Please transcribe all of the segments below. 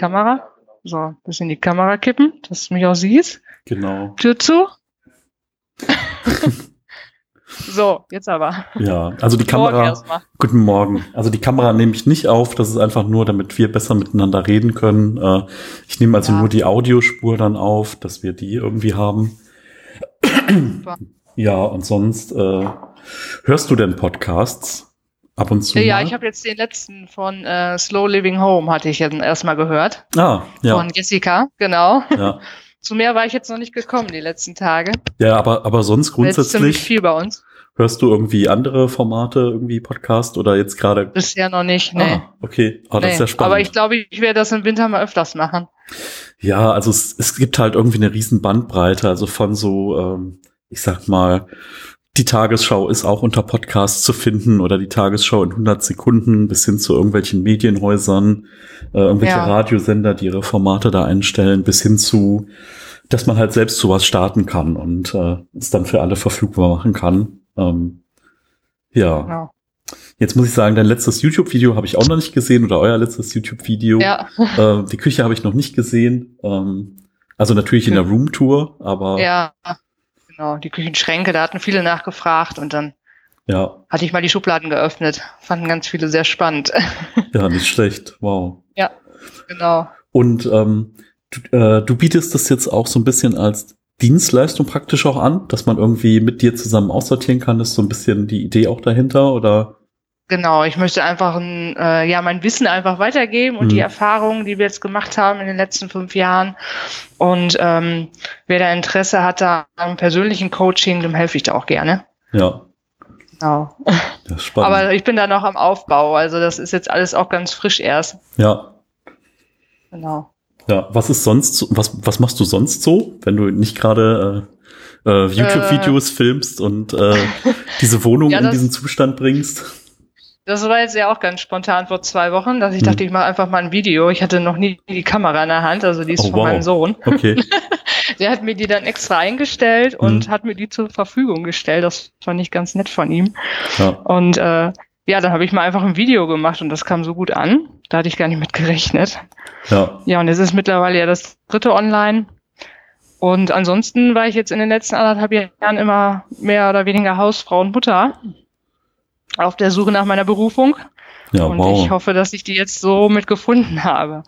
Kamera. So, ein bisschen die Kamera kippen, dass du mich auch siehst. Genau. Tür zu. so, jetzt aber. Ja, also die Kamera. Guten Morgen. Also die Kamera nehme ich nicht auf. Das ist einfach nur, damit wir besser miteinander reden können. Äh, ich nehme also Ja. nur die Audiospur dann auf, dass wir die irgendwie haben. Super. Ja, und sonst äh, hörst du denn Podcasts ab und zu? Ja, mal? ich habe jetzt den letzten von äh, Slow Living Home, hatte ich jetzt erstmal gehört. Ah, ja, Von Jessica, genau. ja. Zu mehr war ich jetzt noch nicht gekommen die letzten Tage. Ja, aber, aber sonst grundsätzlich viel bei uns. hörst du irgendwie andere Formate, irgendwie Podcast oder jetzt gerade? Bisher noch nicht, nee. Ah, okay, oh, das nee. ist ja spannend. Aber ich glaube, ich werde das im Winter mal öfters machen. Ja, also es, es gibt halt irgendwie eine riesen Bandbreite, also von so, ähm, ich sag mal, die Tagesschau ist auch unter Podcasts zu finden oder die Tagesschau in 100 Sekunden bis hin zu irgendwelchen Medienhäusern, äh, irgendwelche Ja. Radiosender, die ihre Formate da einstellen, bis hin zu, dass man halt selbst sowas starten kann und äh, es dann für alle verfügbar machen kann. Ähm, ja, Genau. jetzt muss ich sagen, dein letztes YouTube-Video habe ich auch noch nicht gesehen oder euer letztes YouTube-Video. Ja, Äh, die Küche habe ich noch nicht gesehen. Ähm, also natürlich in der Roomtour, aber ja. Ja. Genau, die Küchenschränke, da hatten viele nachgefragt und dann hatte ich mal die Schubladen geöffnet. Fanden ganz viele sehr spannend. ja, nicht schlecht. Wow. genau. Und ähm, du, äh, du bietest das jetzt auch so ein bisschen als Dienstleistung praktisch auch an, dass man irgendwie mit dir zusammen aussortieren kann. Ist so ein bisschen die Idee auch dahinter oder? Genau, ich möchte einfach ein, äh, ja, mein Wissen einfach weitergeben und Mhm. die Erfahrungen, die wir jetzt gemacht haben in den letzten fünf Jahren. Und ähm, wer da Interesse hat da am persönlichen Coaching, dem helfe ich da auch gerne. Ja, Genau. ja spannend. Aber ich bin da noch am Aufbau, also das ist jetzt alles auch ganz frisch erst. ja, Genau. ja. Was ist sonst? so- Was was machst du sonst so, wenn du nicht gerade äh, äh, YouTube-Videos filmst und äh, diese Wohnung Ja, in das- diesen Zustand bringst? Das war jetzt ja auch ganz spontan vor zwei Wochen, dass ich Hm. dachte, ich mache einfach mal ein Video. Ich hatte noch nie die Kamera in der Hand, also die ist Oh, von wow. meinem Sohn. Okay. Der hat mir die dann extra eingestellt und Hm. hat mir die zur Verfügung gestellt. Das fand ich ganz nett von ihm. Ja. Und äh, ja, dann habe ich mal einfach ein Video gemacht und das kam so gut an. Da hatte ich gar nicht mit gerechnet. Ja, Ja, und es ist mittlerweile ja das dritte online. Und ansonsten war ich jetzt in den letzten anderthalb Jahren immer mehr oder weniger Hausfrau und Mutter auf der Suche nach meiner Berufung. ja, und wow. ich hoffe, dass ich die jetzt so mit gefunden habe.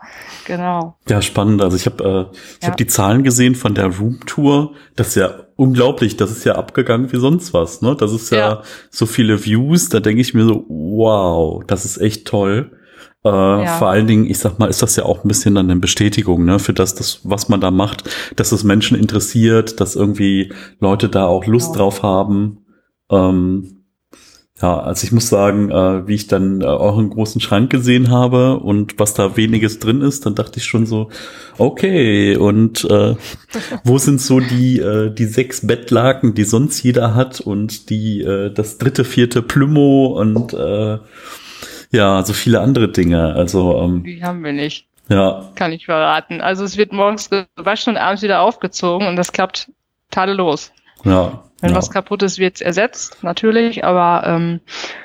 Genau. Ja, spannend. Also ich habe äh, ich Ja. hab die Zahlen gesehen von der Roomtour. Das ist ja unglaublich. Das ist ja abgegangen wie sonst was. Ne? Das ist ja, Ja. so viele Views. Da denke ich mir so, wow, das ist echt toll. Äh, Vor allen Dingen, ich sag mal, ist das ja auch ein bisschen dann eine Bestätigung ne, für das, das, was man da macht, dass es Menschen interessiert, dass irgendwie Leute da auch Lust Genau. drauf haben. Ähm, ja, also ich muss sagen, äh, wie ich dann äh, euren großen Schrank gesehen habe und was da weniges drin ist, dann dachte ich schon so, okay, und äh, wo sind so die, äh, die sechs Bettlaken, die sonst jeder hat und die, äh, das dritte, vierte Plümo und äh, ja, so viele andere Dinge. Also, ähm, Die haben wir nicht, ja, kann ich verraten. Also es wird morgens gewaschen und abends wieder aufgezogen und das klappt tadellos. Ja. Wenn ja. was kaputt ist, wird es ersetzt, natürlich, aber ähm,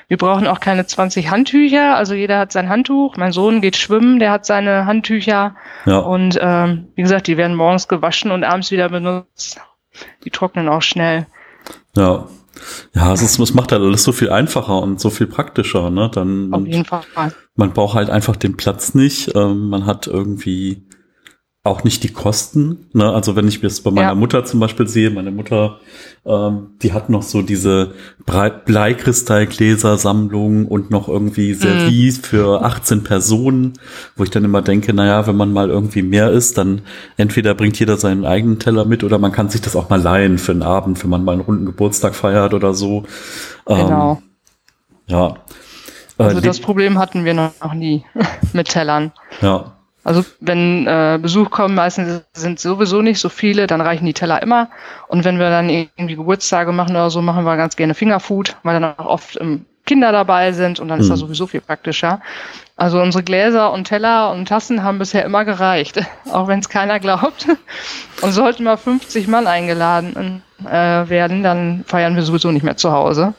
wir brauchen auch keine 20 Handtücher. Also jeder hat sein Handtuch. Mein Sohn geht schwimmen, der hat seine Handtücher. ja. Und ähm, wie gesagt, die werden morgens gewaschen und abends wieder benutzt. Die trocknen auch schnell. Ja. Ja, es, ist, es macht halt alles so viel einfacher und so viel praktischer, ne? Dann, Auf jeden Fall. man braucht halt einfach den Platz nicht. Ähm, man hat irgendwie auch nicht die Kosten. Ne? Also wenn ich das bei meiner Ja. Mutter zum Beispiel sehe, meine Mutter, ähm, die hat noch so diese Bleikristallgläser-Sammlung und noch irgendwie Service für 18 Personen, wo ich dann immer denke, naja, wenn man mal irgendwie mehr ist, dann entweder bringt jeder seinen eigenen Teller mit oder man kann sich das auch mal leihen für einen Abend, wenn man mal einen runden Geburtstag feiert oder so. Genau. Ähm, ja. Äh, Also le- das Problem hatten wir noch noch nie mit Tellern. ja. Also wenn äh, Besuch kommt, meistens sind sowieso nicht so viele, dann reichen die Teller immer. Und wenn wir dann irgendwie Geburtstage machen oder so, machen wir ganz gerne Fingerfood, weil dann auch oft ähm, Kinder dabei sind und dann ist Mhm. das sowieso viel praktischer. Also unsere Gläser und Teller und Tassen haben bisher immer gereicht, auch wenn es keiner glaubt. Und sollten mal 50 Mann eingeladen äh, werden, dann feiern wir sowieso nicht mehr zu Hause.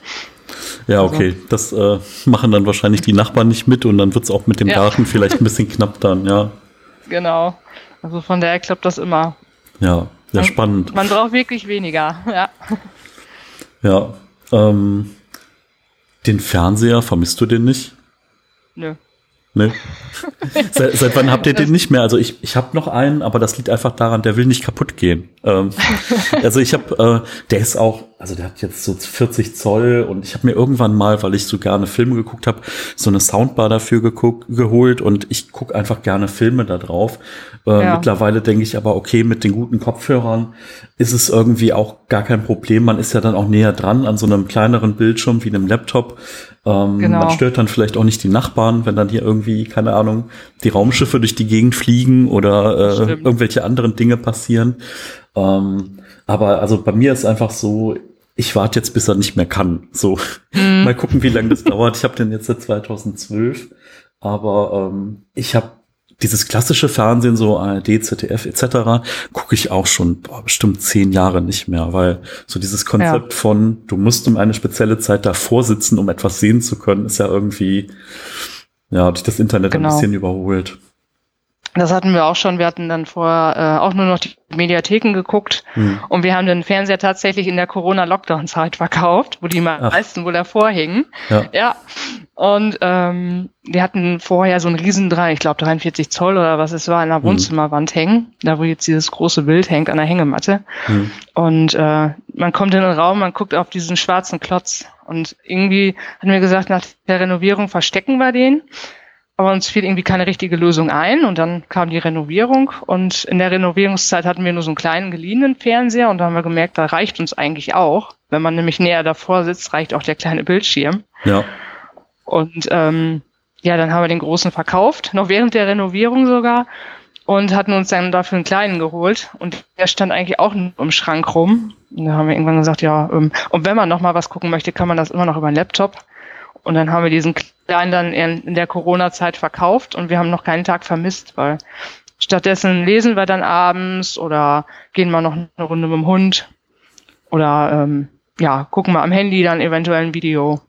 Ja, okay. Das äh, machen dann wahrscheinlich die Nachbarn nicht mit und dann wird's auch mit dem Ja. Garten vielleicht ein bisschen knapp dann, ja. Genau. Also von daher klappt das immer. Ja, ja, man, spannend. Man braucht wirklich weniger, ja. Ja, ähm, den Fernseher, vermisst du den nicht? Nö. Ne? seit, seit wann habt ihr den nicht mehr? Also ich, ich habe noch einen, aber das liegt einfach daran, der will nicht kaputt gehen. Ähm, also ich habe, äh, der ist auch, also der hat jetzt so 40 Zoll und ich habe mir irgendwann mal, weil ich so gerne Filme geguckt habe, so eine Soundbar dafür geguckt, geholt und ich gucke einfach gerne Filme da drauf. Äh, ja. Mittlerweile denke ich aber, okay, mit den guten Kopfhörern ist es irgendwie auch gar kein Problem. Man ist ja dann auch näher dran an so einem kleineren Bildschirm wie einem Laptop. Ähm, genau. Man stört dann vielleicht auch nicht die Nachbarn, wenn dann hier irgendwie, keine Ahnung, die Raumschiffe durch die Gegend fliegen oder äh, irgendwelche anderen Dinge passieren. Ähm, aber also bei mir ist einfach so, ich warte jetzt, bis er nicht mehr kann. So, mhm. mal gucken, wie lange das dauert. Ich habe den jetzt seit 2012, aber ähm, ich habe dieses klassische Fernsehen, so ARD, ZDF etc., gucke ich auch schon boah, bestimmt zehn Jahre nicht mehr, weil so dieses Konzept ja. von, du musst um eine spezielle Zeit davor sitzen, um etwas sehen zu können, ist ja irgendwie, ja, durch das Internet genau. ein bisschen überholt. Das hatten wir auch schon. Wir hatten dann vorher äh, auch nur noch die Mediatheken geguckt hm. und wir haben den Fernseher tatsächlich in der Corona-Lockdown-Zeit verkauft, wo die meisten Ach. wohl davor hingen. Ja. ja. Und ähm, wir hatten vorher so einen riesen drei, ich glaube 43 Zoll oder was es war, in der hm. Wohnzimmerwand hängen, da wo jetzt dieses große Bild hängt an der Hängematte. Hm. Und äh, man kommt in den Raum, man guckt auf diesen schwarzen Klotz und irgendwie hatten wir gesagt, nach der Renovierung verstecken wir den aber uns fiel irgendwie keine richtige Lösung ein und dann kam die Renovierung und in der Renovierungszeit hatten wir nur so einen kleinen geliehenen Fernseher und da haben wir gemerkt, da reicht uns eigentlich auch. Wenn man nämlich näher davor sitzt, reicht auch der kleine Bildschirm. Ja. Und ähm, ja, dann haben wir den großen verkauft, noch während der Renovierung sogar und hatten uns dann dafür einen kleinen geholt und der stand eigentlich auch im Schrank rum. Und da haben wir irgendwann gesagt, ja, ähm, und wenn man noch mal was gucken möchte, kann man das immer noch über einen Laptop. Und dann haben wir diesen kleinen dann in, der Corona-Zeit verkauft und wir haben noch keinen Tag vermisst, weil stattdessen lesen wir dann abends oder gehen mal noch eine Runde mit dem Hund oder ähm, ja, gucken wir am Handy dann eventuell ein Video.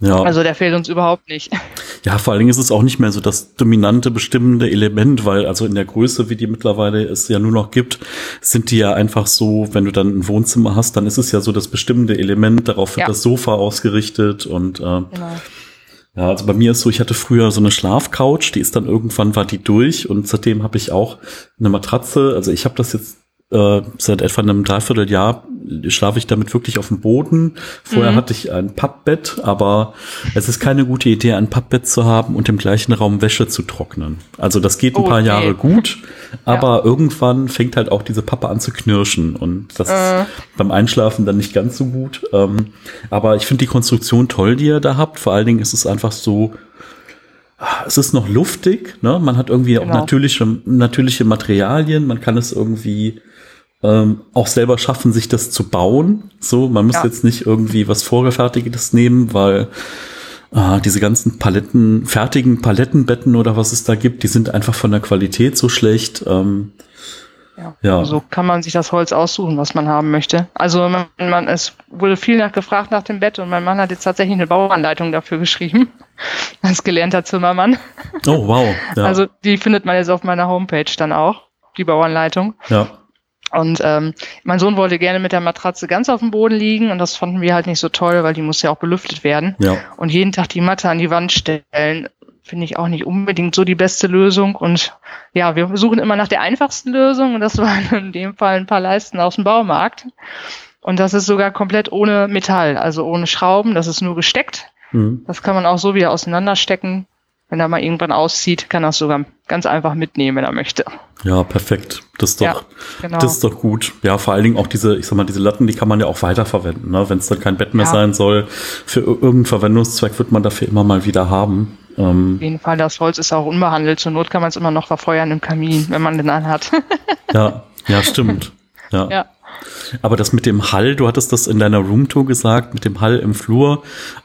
Ja. Also der fehlt uns überhaupt nicht. Ja, vor allen Dingen ist es auch nicht mehr so das dominante, bestimmende Element, weil also in der Größe, wie die mittlerweile es ja nur noch gibt, sind die ja einfach so, wenn du dann ein Wohnzimmer hast, dann ist es ja so das bestimmende Element, darauf wird ja. das Sofa ausgerichtet und äh, genau. Ja, also bei mir ist so, ich hatte früher so eine Schlafcouch, die ist dann irgendwann war die durch und seitdem habe ich auch eine Matratze. Also ich habe das jetzt äh, seit etwa einem Dreivierteljahr schlafe ich damit wirklich auf dem Boden. Vorher mhm. hatte ich ein Pappbett, aber es ist keine gute Idee, ein Pappbett zu haben und im gleichen Raum Wäsche zu trocknen. Also das geht ein oh, paar okay. Jahre gut, aber ja. irgendwann fängt halt auch diese Pappe an zu knirschen und das äh. ist beim Einschlafen dann nicht ganz so gut. Ähm, aber ich finde die Konstruktion toll, die ihr da habt. Vor allen Dingen ist es einfach so, es ist noch luftig, ne? Man hat irgendwie genau. auch natürliche, natürliche Materialien, man kann es irgendwie ähm, auch selber schaffen, sich das zu bauen. So, man muss ja. jetzt nicht irgendwie was Vorgefertigtes nehmen, weil äh, diese ganzen Paletten, fertigen Palettenbetten oder was es da gibt, die sind einfach von der Qualität so schlecht. Ähm, ja. ja. So kann man sich das Holz aussuchen, was man haben möchte. Also man, man, es wurde viel nach gefragt nach dem Bett und mein Mann hat jetzt tatsächlich eine Bauanleitung dafür geschrieben. Als gelernter Zimmermann. Oh, wow. Ja. Also die findet man jetzt auf meiner Homepage dann auch, die Bauanleitung. Ja. Und ähm, mein Sohn wollte gerne mit der Matratze ganz auf dem Boden liegen und das fanden wir halt nicht so toll, weil die muss ja auch belüftet werden. Ja. Und jeden Tag die Matte an die Wand stellen, finde ich auch nicht unbedingt so die beste Lösung. Und ja, wir suchen immer nach der einfachsten Lösung und das waren in dem Fall ein paar Leisten aus dem Baumarkt. Und das ist sogar komplett ohne Metall, also ohne Schrauben, das ist nur gesteckt. Mhm. Das kann man auch so wieder auseinanderstecken. Wenn er mal irgendwann auszieht, kann er es sogar ganz einfach mitnehmen, wenn er möchte. Ja, perfekt. Das ist doch, ja, genau. das ist doch gut. Ja, vor allen Dingen auch diese, ich sag mal, diese Latten, die kann man ja auch weiterverwenden. Ne? Wenn es dann kein Bett mehr ja. sein soll, für irgendeinen Verwendungszweck wird man dafür immer mal wieder haben. Ähm, Auf jeden Fall, das Holz ist auch unbehandelt. Zur Not kann man es immer noch verfeuern im Kamin, wenn man den anhat. ja, ja, stimmt. Ja. ja. Aber das mit dem Hall, du hattest das in deiner Roomtour gesagt, mit dem Hall im Flur.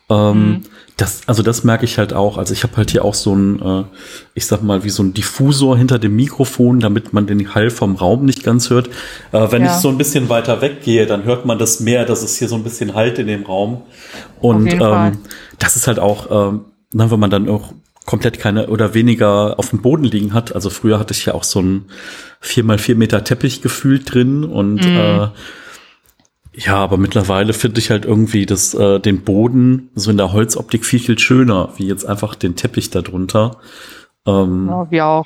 Ähm, mhm. Das, also das merke ich halt auch. Also ich habe halt hier auch so ein, äh, ich sag mal, wie so ein Diffusor hinter dem Mikrofon, damit man den Hall vom Raum nicht ganz hört. Äh, wenn ja. ich so ein bisschen weiter weggehe, dann hört man das mehr, dass es hier so ein bisschen halt in dem Raum. Und ähm, das ist halt auch, ähm, wenn man dann auch komplett keine oder weniger auf dem Boden liegen hat. Also früher hatte ich ja auch so ein vier mal vier Meter Teppich gefühlt drin und mhm. äh, ja, aber mittlerweile finde ich halt irgendwie das, äh, den Boden so in der Holzoptik viel, viel schöner, wie jetzt einfach den Teppich darunter. Ähm, ja, wir auch.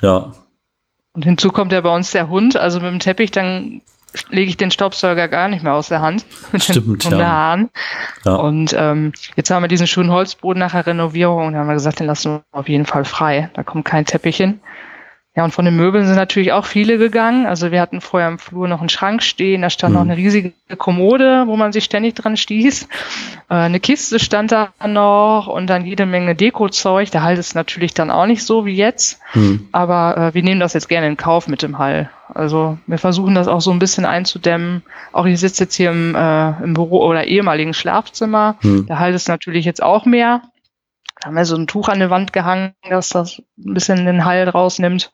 Ja. Und hinzu kommt ja bei uns der Hund, also mit dem Teppich, dann lege ich den Staubsauger gar nicht mehr aus der Hand. Mit Stimmt, den, ja. Haaren. Ja. Und ähm, jetzt haben wir diesen schönen Holzboden nach der Renovierung und haben wir gesagt, den lassen wir auf jeden Fall frei. Da kommt kein Teppich hin. Ja, und von den Möbeln sind natürlich auch viele gegangen. Also wir hatten vorher im Flur noch einen Schrank stehen, da stand mhm. noch eine riesige Kommode, wo man sich ständig dran stieß. Äh, eine Kiste stand da noch und dann jede Menge Dekozeug. Der Hall ist natürlich dann auch nicht so wie jetzt. Mhm. Aber äh, wir nehmen das jetzt gerne in Kauf mit dem Hall. Also wir versuchen das auch so ein bisschen einzudämmen. Auch ich sitze jetzt hier im, äh, im Büro oder ehemaligen Schlafzimmer. Mhm. Der Hall ist natürlich jetzt auch mehr. Da haben wir so ein Tuch an der Wand gehangen, dass das ein bisschen den Hall rausnimmt.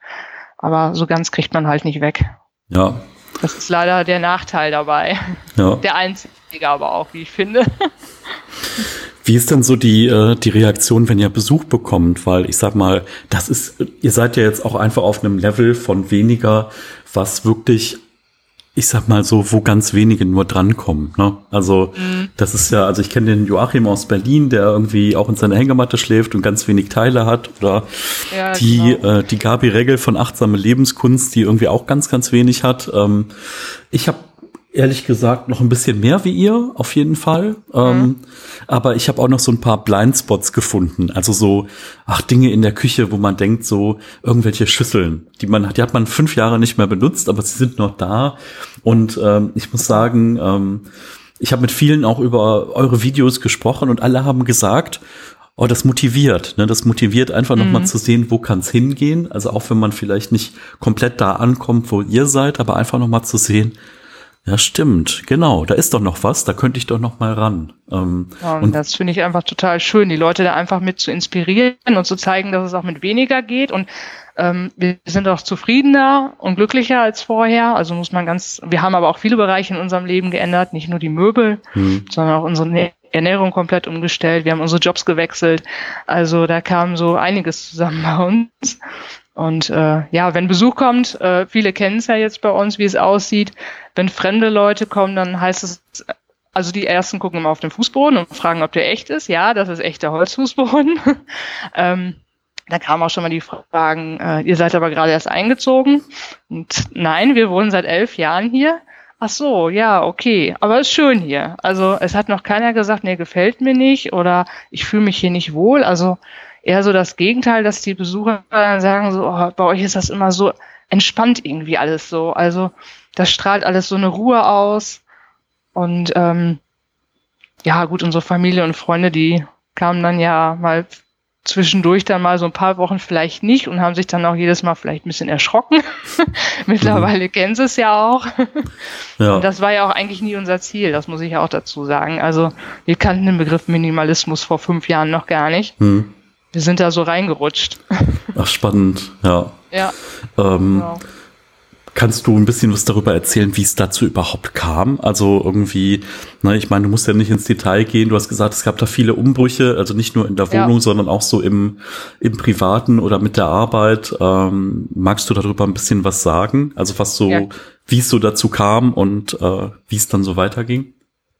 Aber so ganz kriegt man halt nicht weg. Ja. Das ist leider der Nachteil dabei. Ja. Der einzige aber auch, wie ich finde. Wie ist denn so die, äh, die Reaktion, wenn ihr Besuch bekommt? Weil ich sag mal, das ist, ihr seid ja jetzt auch einfach auf einem Level von weniger, was wirklich ich sag mal so, wo ganz wenige nur drankommen. Ne? Also mhm. das ist ja, also ich kenne den Joachim aus Berlin, der irgendwie auch in seiner Hängematte schläft und ganz wenig Teile hat. Oder ja, die, genau. äh, die Gabi Regel von Achtsame Lebenskunst, die irgendwie auch ganz, ganz wenig hat. Ähm, ich habe ehrlich gesagt noch ein bisschen mehr wie ihr, auf jeden Fall. Mhm. Ähm, aber ich habe auch noch so ein paar Blindspots gefunden. Also so, ach, Dinge in der Küche, wo man denkt, so irgendwelche Schüsseln, die man hat, die hat man fünf Jahre nicht mehr benutzt, aber sie sind noch da. Und ähm, ich muss sagen, ähm, ich habe mit vielen auch über eure Videos gesprochen und alle haben gesagt, oh, das motiviert. Ne? Das motiviert einfach mhm. nochmal zu sehen, wo kann es hingehen. Also auch wenn man vielleicht nicht komplett da ankommt, wo ihr seid, aber einfach nochmal zu sehen, ja, stimmt, genau. Da ist doch noch was, da könnte ich doch noch mal ran. Ähm, ja, und, und, das finde ich einfach total schön, die Leute da einfach mit zu inspirieren und zu zeigen, dass es auch mit weniger geht. Und ähm, wir sind auch zufriedener und glücklicher als vorher. Also muss man ganz, wir haben aber auch viele Bereiche in unserem Leben geändert, nicht nur die Möbel, hm. sondern auch unsere Ernährung komplett umgestellt. Wir haben unsere Jobs gewechselt. Also da kam so einiges zusammen bei uns. Und äh, ja, wenn Besuch kommt, äh, viele kennen es ja jetzt bei uns, wie es aussieht. Wenn fremde Leute kommen, dann heißt es, also die ersten gucken immer auf den Fußboden und fragen, ob der echt ist. Ja, das ist echter Holzfußboden. ähm, da kamen auch schon mal die Fragen, äh, ihr seid aber gerade erst eingezogen. Und nein, wir wohnen seit elf Jahren hier. Ach so, ja, okay. Aber ist schön hier. Also es hat noch keiner gesagt, nee, gefällt mir nicht oder ich fühle mich hier nicht wohl. Also eher so das Gegenteil, dass die Besucher sagen so, oh, bei euch ist das immer so entspannt irgendwie alles so. Also das strahlt alles so eine Ruhe aus. Und ähm, ja, gut, unsere Familie und Freunde, die kamen dann ja mal zwischendurch dann mal so ein paar Wochen vielleicht nicht und haben sich dann auch jedes Mal vielleicht ein bisschen erschrocken. Mittlerweile mhm. kennen sie es ja auch. ja. Und das war ja auch eigentlich nie unser Ziel, das muss ich ja auch dazu sagen. Also wir kannten den Begriff Minimalismus vor fünf Jahren noch gar nicht. Mhm. Wir sind da so reingerutscht. Ach, spannend, ja. Ja. Ähm, genau. Kannst du ein bisschen was darüber erzählen, wie es dazu überhaupt kam? Also irgendwie, ne, ich meine, du musst ja nicht ins Detail gehen. Du hast gesagt, es gab da viele Umbrüche, also nicht nur in der Wohnung, ja. sondern auch so im, im Privaten oder mit der Arbeit. Ähm, magst du darüber ein bisschen was sagen? Also was so, ja. wie es so dazu kam und äh, wie es dann so weiterging?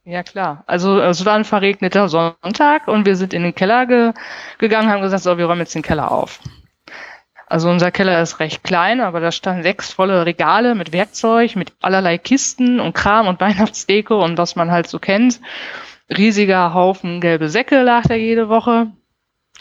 Ja, klar. Also es war ein verregneter Sonntag und wir sind in den Keller ge gegangen, haben gesagt, so, wir räumen jetzt den Keller auf. Also unser Keller ist recht klein, aber da standen sechs volle Regale mit Werkzeug, mit allerlei Kisten und Kram und Weihnachtsdeko und was man halt so kennt. Riesiger Haufen gelbe Säcke lag da jede Woche.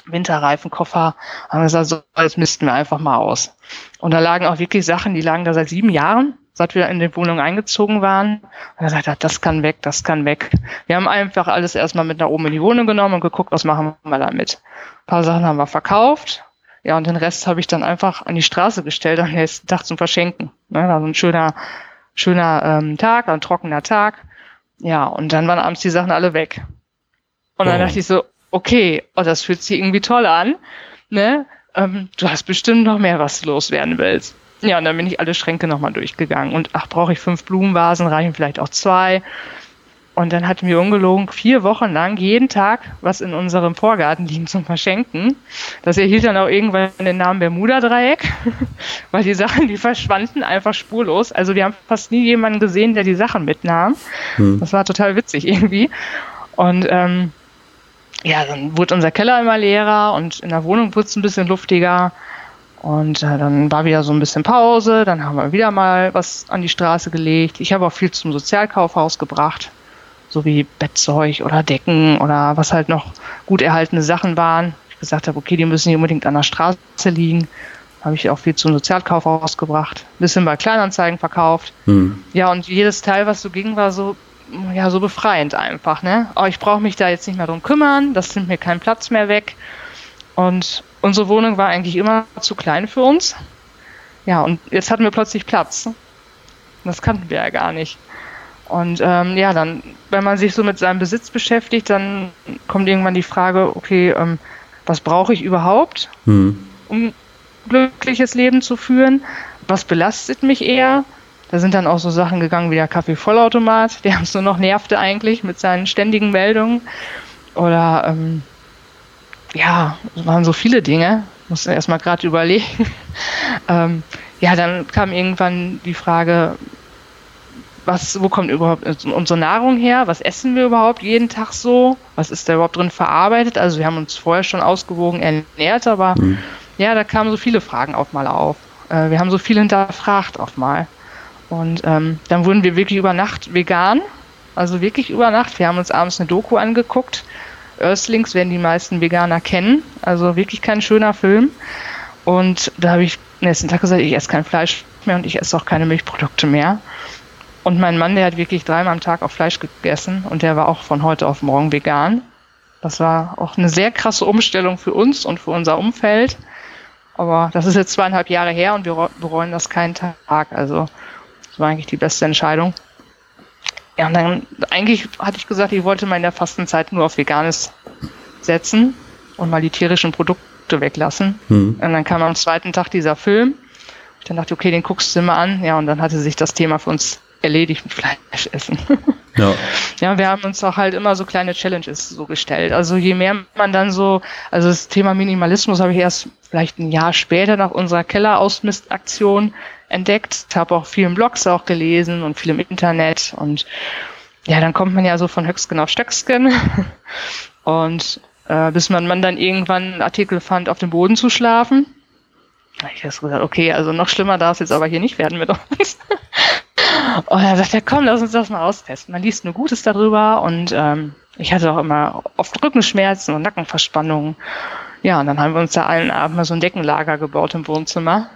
Winterreifenkoffer. Haben wir gesagt, so, jetzt missten wir einfach mal aus. Und da lagen auch wirklich Sachen, die lagen da seit sieben Jahren seit wir in die Wohnung eingezogen waren. Und er sagt, das kann weg, das kann weg. Wir haben einfach alles erstmal mit nach oben in die Wohnung genommen und geguckt, was machen wir damit. Ein paar Sachen haben wir verkauft. Ja, und den Rest habe ich dann einfach an die Straße gestellt am nächsten Tag zum Verschenken. Ne, war so ein schöner, schöner ähm, Tag, ein trockener Tag. Ja, und dann waren abends die Sachen alle weg. Und dann oh. dachte ich so, okay, oh, das fühlt sich irgendwie toll an. Ne? Ähm, du hast bestimmt noch mehr, was du loswerden willst. Ja, und dann bin ich alle Schränke nochmal durchgegangen. Und ach, brauche ich fünf Blumenvasen, reichen vielleicht auch zwei. Und dann hatten wir ungelogen vier Wochen lang jeden Tag was in unserem Vorgarten liegen zum Verschenken. Das erhielt dann auch irgendwann den Namen Bermuda-Dreieck, weil die Sachen, die verschwanden einfach spurlos. Also wir haben fast nie jemanden gesehen, der die Sachen mitnahm. Hm. Das war total witzig irgendwie. Und ähm, ja, dann wurde unser Keller immer leerer und in der Wohnung wurde es ein bisschen luftiger. Und äh, dann war wieder so ein bisschen Pause, dann haben wir wieder mal was an die Straße gelegt. Ich habe auch viel zum Sozialkaufhaus gebracht so wie Bettzeug oder Decken oder was halt noch gut erhaltene Sachen waren. Ich gesagt habe, okay, die müssen nicht unbedingt an der Straße liegen. Habe ich auch viel zum Sozialkaufhaus gebracht. Ein bisschen bei Kleinanzeigen verkauft. Hm. Ja, und jedes Teil, was so ging, war so, ja, so befreiend einfach, ne? Aber oh, ich brauche mich da jetzt nicht mehr drum kümmern, das nimmt mir keinen Platz mehr weg. Und unsere Wohnung war eigentlich immer zu klein für uns. Ja, und jetzt hatten wir plötzlich Platz. Das kannten wir ja gar nicht. Und ähm, ja, dann, wenn man sich so mit seinem Besitz beschäftigt, dann kommt irgendwann die Frage, okay, ähm, was brauche ich überhaupt, hm. um glückliches Leben zu führen? Was belastet mich eher? Da sind dann auch so Sachen gegangen wie der Kaffeevollautomat, der uns nur noch nervte eigentlich mit seinen ständigen Meldungen. Oder ähm, ja, es waren so viele Dinge, musste erstmal gerade überlegen. ähm, ja, dann kam irgendwann die Frage, was, wo kommt überhaupt unsere Nahrung her? Was essen wir überhaupt jeden Tag so? Was ist da überhaupt drin verarbeitet? Also wir haben uns vorher schon ausgewogen ernährt, aber mhm. ja, da kamen so viele Fragen auf mal auf. Äh, wir haben so viel hinterfragt auf mal. Und ähm, dann wurden wir wirklich über Nacht vegan. Also wirklich über Nacht. Wir haben uns abends eine Doku angeguckt. Earthlings werden die meisten Veganer kennen. Also wirklich kein schöner Film. Und da habe ich nächsten Tag gesagt, ich esse kein Fleisch mehr und ich esse auch keine Milchprodukte mehr. Und mein Mann, der hat wirklich dreimal am Tag auch Fleisch gegessen und der war auch von heute auf morgen vegan. Das war auch eine sehr krasse Umstellung für uns und für unser Umfeld. Aber das ist jetzt zweieinhalb Jahre her und wir bereuen das keinen Tag. Also das war eigentlich die beste Entscheidung. Ja, und dann eigentlich hatte ich gesagt, ich wollte mal in der Fastenzeit nur auf Veganes setzen und mal die tierischen Produkte weglassen. Mhm. Und dann kam am zweiten Tag dieser Film. Ich dann dachte, okay, den guckst du mal an. Ja, und dann hatte sich das Thema für uns erledigt mit Fleisch essen. Ja. ja, wir haben uns auch halt immer so kleine Challenges so gestellt. Also je mehr man dann so, also das Thema Minimalismus habe ich erst vielleicht ein Jahr später nach unserer Kellerausmistaktion entdeckt. Habe auch vielen Blogs auch gelesen und viel im Internet und ja, dann kommt man ja so von Höchstgen auf Stöcksken und äh, bis man, man dann irgendwann einen Artikel fand, auf dem Boden zu schlafen. Ich habe gesagt, okay, also noch schlimmer darf es jetzt aber hier nicht werden mit uns. Und dann sagt er, komm, lass uns das mal austesten. Man liest nur Gutes darüber und ähm, ich hatte auch immer oft Rückenschmerzen und Nackenverspannungen. Ja, und dann haben wir uns da allen Abend mal so ein Deckenlager gebaut im Wohnzimmer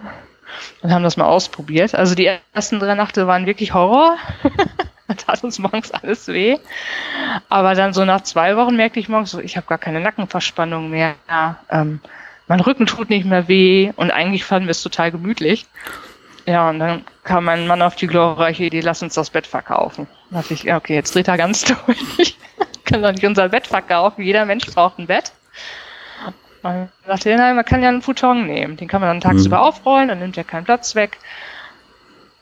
und haben das mal ausprobiert. Also die ersten drei Nächte waren wirklich Horror. tat uns morgens alles weh. Aber dann so nach zwei Wochen merkte ich morgens so, ich habe gar keine Nackenverspannung mehr. Ähm, mein Rücken tut nicht mehr weh und eigentlich fanden wir es total gemütlich. Ja, und dann kam mein Mann auf die glorreiche Idee, lass uns das Bett verkaufen. Da dachte ich, okay, jetzt dreht er ganz durch. Können doch nicht unser Bett verkaufen. Jeder Mensch braucht ein Bett. Man sagte, nein, man kann ja einen Futon nehmen. Den kann man dann tagsüber mhm. aufrollen, dann nimmt er keinen Platz weg.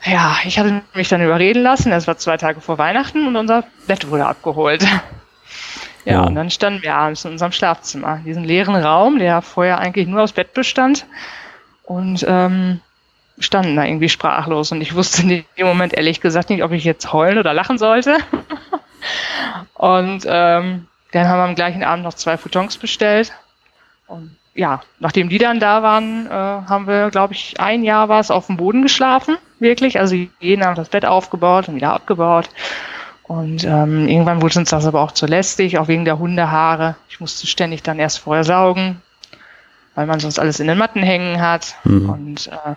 Ja, ich hatte mich dann überreden lassen. Es war zwei Tage vor Weihnachten und unser Bett wurde abgeholt. Ja, ja, und dann standen wir abends in unserem Schlafzimmer, diesen leeren Raum, der vorher eigentlich nur aus Bett bestand. Und ähm, standen da irgendwie sprachlos und ich wusste in dem Moment ehrlich gesagt nicht, ob ich jetzt heulen oder lachen sollte. und ähm, dann haben wir am gleichen Abend noch zwei Futons bestellt. Und ja, nachdem die dann da waren, äh, haben wir, glaube ich, ein Jahr war es auf dem Boden geschlafen, wirklich. Also jeden Abend das Bett aufgebaut und wieder abgebaut. Und ähm, irgendwann wurde uns das aber auch zu lästig, auch wegen der Hundehaare. Ich musste ständig dann erst vorher saugen, weil man sonst alles in den Matten hängen hat. Mhm. Und äh,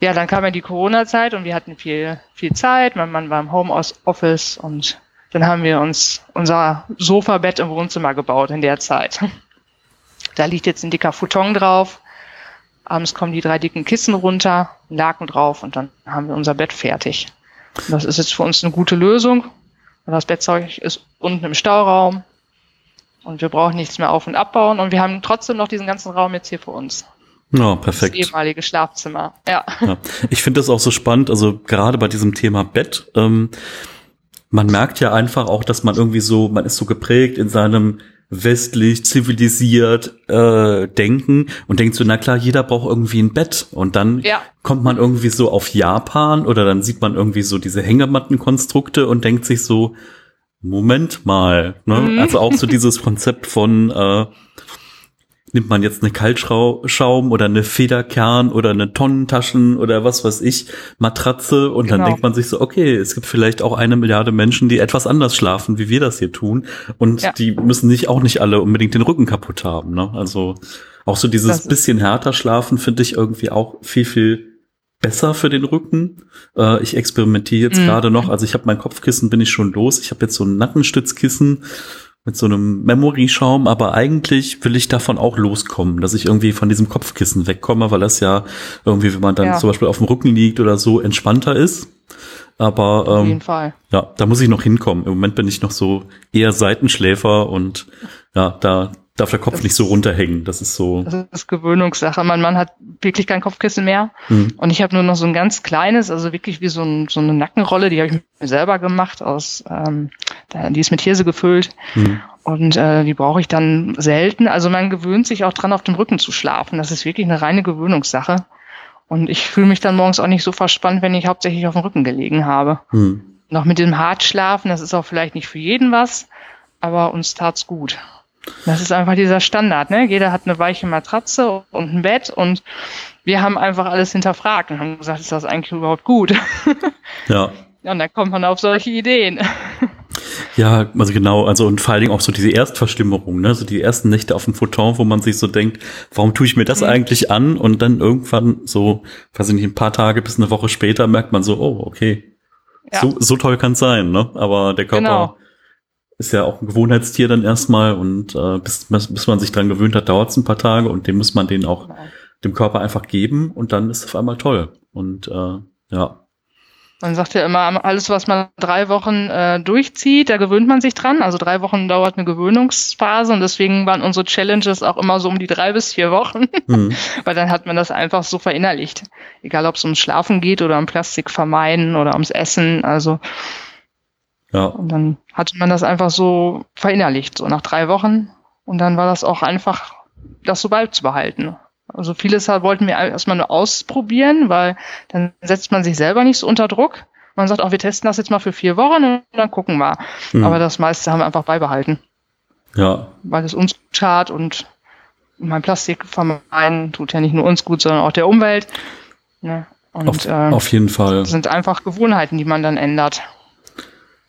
ja, dann kam ja die Corona-Zeit und wir hatten viel, viel Zeit. Mein Mann war im Homeoffice und dann haben wir uns unser Sofabett im Wohnzimmer gebaut in der Zeit. Da liegt jetzt ein dicker Futon drauf. Abends kommen die drei dicken Kissen runter, Laken drauf und dann haben wir unser Bett fertig. Und das ist jetzt für uns eine gute Lösung. Das Bettzeug ist unten im Stauraum und wir brauchen nichts mehr auf- und abbauen und wir haben trotzdem noch diesen ganzen Raum jetzt hier für uns. Ja, perfekt. Das ehemalige Schlafzimmer, ja. ja. Ich finde das auch so spannend, also gerade bei diesem Thema Bett, ähm, man merkt ja einfach auch, dass man irgendwie so, man ist so geprägt in seinem westlich zivilisiert äh, denken und denkt so, na klar, jeder braucht irgendwie ein Bett. Und dann ja. kommt man irgendwie so auf Japan oder dann sieht man irgendwie so diese Hängemattenkonstrukte und denkt sich so, Moment mal. Ne? Mhm. Also auch so dieses Konzept von äh, nimmt man jetzt eine Kaltschaum oder eine Federkern oder eine Tonnentaschen oder was weiß ich, Matratze und genau. dann denkt man sich so, okay, es gibt vielleicht auch eine Milliarde Menschen, die etwas anders schlafen, wie wir das hier tun und ja. die müssen nicht auch nicht alle unbedingt den Rücken kaputt haben. Ne? Also auch so dieses bisschen härter schlafen finde ich irgendwie auch viel, viel besser für den Rücken. Äh, ich experimentiere jetzt mhm. gerade noch, also ich habe mein Kopfkissen, bin ich schon los. Ich habe jetzt so ein Nackenstützkissen mit so einem Memory-Schaum, aber eigentlich will ich davon auch loskommen, dass ich irgendwie von diesem Kopfkissen wegkomme, weil das ja irgendwie, wenn man dann ja. zum Beispiel auf dem Rücken liegt oder so, entspannter ist. Aber ähm, Auf Fall. ja, da muss ich noch hinkommen. Im Moment bin ich noch so eher Seitenschläfer und ja, da darf der Kopf das nicht so runterhängen. Das ist so. Das ist Gewöhnungssache. Mein Mann hat wirklich kein Kopfkissen mehr. Mhm. Und ich habe nur noch so ein ganz kleines, also wirklich wie so, ein, so eine Nackenrolle, die habe ich mir selber gemacht aus, ähm, die ist mit Hirse gefüllt. Mhm. Und äh, die brauche ich dann selten. Also man gewöhnt sich auch dran, auf dem Rücken zu schlafen. Das ist wirklich eine reine Gewöhnungssache. Und ich fühle mich dann morgens auch nicht so verspannt, wenn ich hauptsächlich auf dem Rücken gelegen habe. Mhm. Noch mit dem Hartschlafen, das ist auch vielleicht nicht für jeden was, aber uns tat's gut. Das ist einfach dieser Standard, ne? Jeder hat eine weiche Matratze und ein Bett und wir haben einfach alles hinterfragt und haben gesagt, ist das eigentlich überhaupt gut? Ja. Ja, und dann kommt man auf solche Ideen. Ja, also genau, also und vor allen Dingen auch so diese Erstverschlimmerung, ne? So die ersten Nächte auf dem Futon, wo man sich so denkt, warum tue ich mir das mhm. eigentlich an? Und dann irgendwann so, weiß ich nicht, ein paar Tage bis eine Woche später merkt man so, oh, okay. Ja. So, so toll kann es sein, ne? Aber der Körper genau ist ja auch ein Gewohnheitstier dann erstmal und äh, bis, bis man sich dran gewöhnt hat, dauert es ein paar Tage und dem muss man den auch genau. dem Körper einfach geben und dann ist es auf einmal toll. Und äh, ja. Man sagt ja immer, alles, was man drei Wochen äh, durchzieht, da gewöhnt man sich dran. Also drei Wochen dauert eine Gewöhnungsphase und deswegen waren unsere Challenges auch immer so um die drei bis vier Wochen, mhm. weil dann hat man das einfach so verinnerlicht. Egal, ob es ums Schlafen geht oder um Plastik vermeiden oder ums Essen. Also ja. Und dann hatte man das einfach so verinnerlicht, so nach drei Wochen. Und dann war das auch einfach, das so beizubehalten. Also vieles wollten wir erstmal nur ausprobieren, weil dann setzt man sich selber nicht so unter Druck. Man sagt auch, wir testen das jetzt mal für vier Wochen und dann gucken wir. Mhm. Aber das meiste haben wir einfach beibehalten. Ja. Weil es uns schad und mein Plastik vermeiden tut ja nicht nur uns gut, sondern auch der Umwelt. Ne? Und, auf, äh, auf jeden Fall. Das sind einfach Gewohnheiten, die man dann ändert.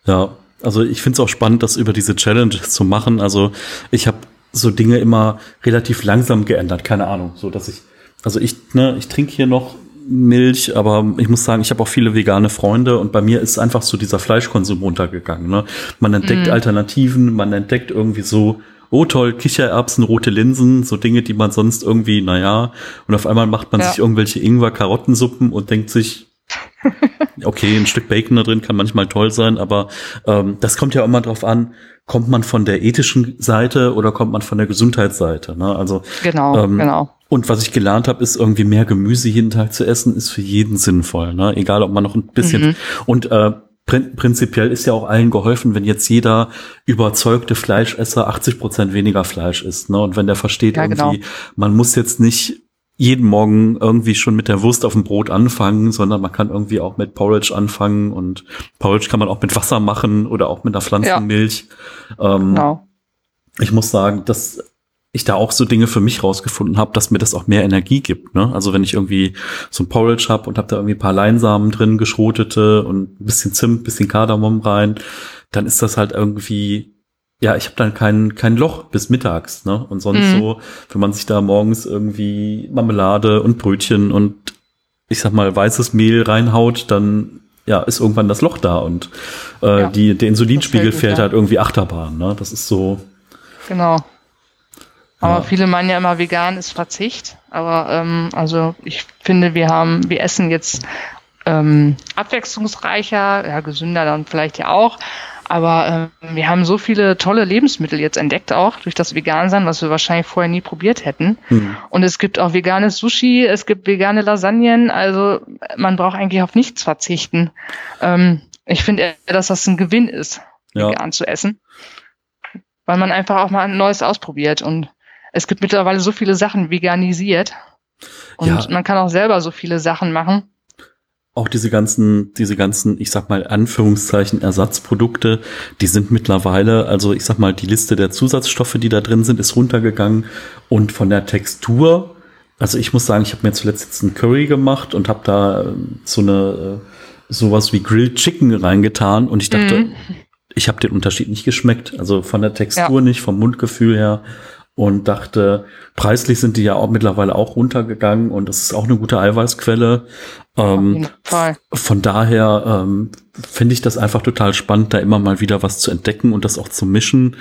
Ja, also ich finde es auch spannend, das über diese Challenge zu machen. Also ich habe so Dinge immer relativ langsam geändert, keine Ahnung, so dass ich, also ich, ne, ich trinke hier noch Milch, aber ich muss sagen, ich habe auch viele vegane Freunde und bei mir ist einfach so dieser Fleischkonsum runtergegangen. Ne? Man entdeckt mm. Alternativen, man entdeckt irgendwie so, oh toll, Kichererbsen, rote Linsen, so Dinge, die man sonst irgendwie, naja, und auf einmal macht man ja. sich irgendwelche Ingwer-Karottensuppen und denkt sich, Okay, ein Stück Bacon da drin kann manchmal toll sein, aber ähm, das kommt ja immer drauf an, kommt man von der ethischen Seite oder kommt man von der Gesundheitsseite. Ne? Also genau, ähm, genau. Und was ich gelernt habe, ist irgendwie mehr Gemüse jeden Tag zu essen, ist für jeden sinnvoll. Ne? Egal, ob man noch ein bisschen mhm. und äh, prinzipiell ist ja auch allen geholfen, wenn jetzt jeder überzeugte Fleischesser 80 Prozent weniger Fleisch isst. Ne? Und wenn der versteht ja, irgendwie, genau. man muss jetzt nicht jeden Morgen irgendwie schon mit der Wurst auf dem Brot anfangen, sondern man kann irgendwie auch mit Porridge anfangen und Porridge kann man auch mit Wasser machen oder auch mit einer Pflanzenmilch. Ja. Ähm, genau. Ich muss sagen, dass ich da auch so Dinge für mich rausgefunden habe, dass mir das auch mehr Energie gibt. Ne? Also wenn ich irgendwie so ein Porridge habe und habe da irgendwie ein paar Leinsamen drin, geschrotete und ein bisschen Zimt, bisschen Kardamom rein, dann ist das halt irgendwie ja, ich habe dann kein, kein Loch bis mittags, ne? Und sonst mhm. so, wenn man sich da morgens irgendwie Marmelade und Brötchen und ich sag mal weißes Mehl reinhaut, dann ja, ist irgendwann das Loch da und äh, ja, die, der Insulinspiegel fällt, fällt halt irgendwie Achterbahn, ne? Das ist so. Genau. Aber ja. viele meinen ja immer, vegan ist Verzicht. Aber ähm, also ich finde, wir haben, wir essen jetzt ähm, abwechslungsreicher, ja, gesünder dann vielleicht ja auch. Aber äh, wir haben so viele tolle Lebensmittel jetzt entdeckt, auch durch das Vegan-Sein, was wir wahrscheinlich vorher nie probiert hätten. Mhm. Und es gibt auch veganes Sushi, es gibt vegane Lasagnen, also man braucht eigentlich auf nichts verzichten. Ähm, ich finde eher, dass das ein Gewinn ist, Ja. vegan zu essen. Weil man einfach auch mal ein Neues ausprobiert. Und es gibt mittlerweile so viele Sachen veganisiert. Und Ja. man kann auch selber so viele Sachen machen. Auch diese ganzen, diese ganzen, ich sag mal, Anführungszeichen Ersatzprodukte, die sind mittlerweile, also ich sag mal, die Liste der Zusatzstoffe, die da drin sind, ist runtergegangen. Und von der Textur, also ich muss sagen, ich habe mir zuletzt jetzt einen Curry gemacht und habe da äh, so eine äh, sowas wie Grilled Chicken reingetan. Und ich dachte, Mhm. ich habe den Unterschied nicht geschmeckt, also von der Textur nicht, vom Mundgefühl her und dachte, preislich sind die ja auch mittlerweile auch runtergegangen und das ist auch eine gute Eiweißquelle. Ähm, Fall. von daher ähm, finde ich das einfach total spannend, da immer mal wieder was zu entdecken und das auch zu mischen.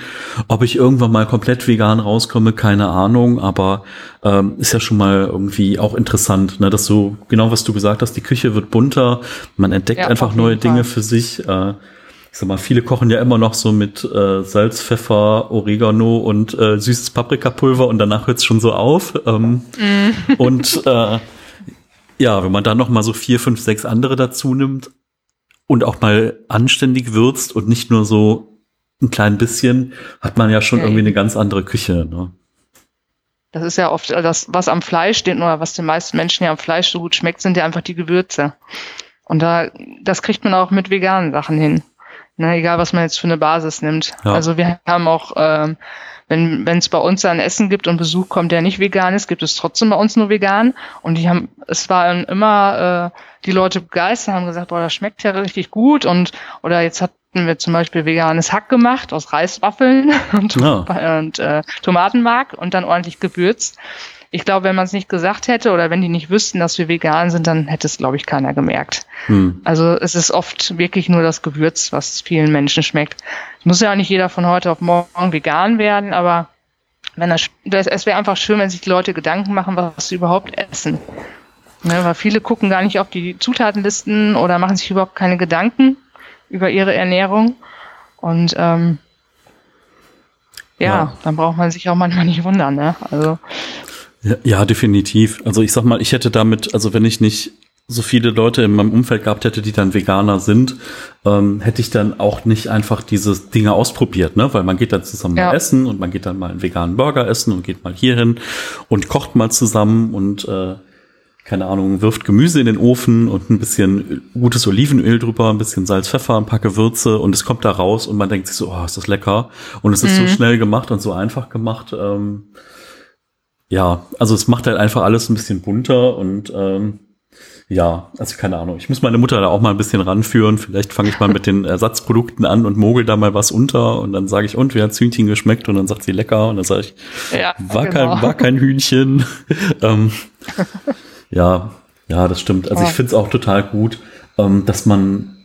Ob ich irgendwann mal komplett vegan rauskomme, keine Ahnung, aber ähm, ist ja schon mal irgendwie auch interessant, ne, dass so, genau was du gesagt hast, die Küche wird bunter, man entdeckt Ja, einfach neue jeden Dinge Fall. für sich. Äh, sag mal, viele kochen ja immer noch so mit äh, Salz, Pfeffer, Oregano und äh, süßes Paprikapulver und danach hört's schon so auf. Ähm, Mhm. Und äh, ja, wenn man dann noch mal so vier, fünf, sechs andere dazu nimmt und auch mal anständig würzt und nicht nur so ein klein bisschen, hat man ja schon Ja, irgendwie eine ganz andere Küche. Ne? Das ist ja oft das, was am Fleisch steht oder was den meisten Menschen ja am Fleisch so gut schmeckt, sind ja einfach die Gewürze. Und da, das kriegt man auch mit veganen Sachen hin. Ne, egal, was man jetzt für eine Basis nimmt. Ja. Also wir haben auch, ähm, wenn wenn es bei uns ein Essen gibt und Besuch kommt, der nicht vegan ist, gibt es trotzdem bei uns nur vegan. Und die haben, es waren immer äh, die Leute begeistert, haben gesagt, boah, das schmeckt ja richtig gut. Und oder jetzt hatten wir zum Beispiel veganes Hack gemacht aus Reiswaffeln und, Ja. und äh, Tomatenmark und dann ordentlich gewürzt. Ich glaube, wenn man es nicht gesagt hätte oder wenn die nicht wüssten, dass wir vegan sind, dann hätte es, glaube ich, keiner gemerkt. Hm. Also es ist oft wirklich nur das Gewürz, was vielen Menschen schmeckt. Es muss ja auch nicht jeder von heute auf morgen vegan werden, aber wenn das, das, es wäre einfach schön, wenn sich die Leute Gedanken machen, was sie überhaupt essen. Ne, weil viele gucken gar nicht auf die Zutatenlisten oder machen sich überhaupt keine Gedanken über ihre Ernährung. Und ähm, ja, Ja. dann braucht man sich auch manchmal nicht wundern. Ne? Also Ja, ja, definitiv. Also ich sag mal, ich hätte damit, also wenn ich nicht so viele Leute in meinem Umfeld gehabt hätte, die dann Veganer sind, ähm, hätte ich dann auch nicht einfach diese Dinge ausprobiert, ne? Weil man geht dann zusammen Ja. mal essen und man geht dann mal einen veganen Burger essen und geht mal hierhin und kocht mal zusammen und äh, keine Ahnung, wirft Gemüse in den Ofen und ein bisschen gutes Olivenöl drüber, ein bisschen Salz, Pfeffer, ein paar Gewürze und es kommt da raus und man denkt sich so, oh, ist das lecker. Und es ist so Mhm. schnell gemacht und so einfach gemacht. Ähm, ja, also es macht halt einfach alles ein bisschen bunter und ähm, ja, also keine Ahnung. Ich muss meine Mutter da auch mal ein bisschen ranführen. Vielleicht fange ich mal mit den Ersatzprodukten an und mogel da mal was unter und dann sage ich, und wie hat's Hühnchen geschmeckt? Und dann sagt sie lecker und dann sage ich, ja, war, genau. kein, war kein Hühnchen. ähm, ja, ja, das stimmt. Also ich es auch total gut, ähm, dass man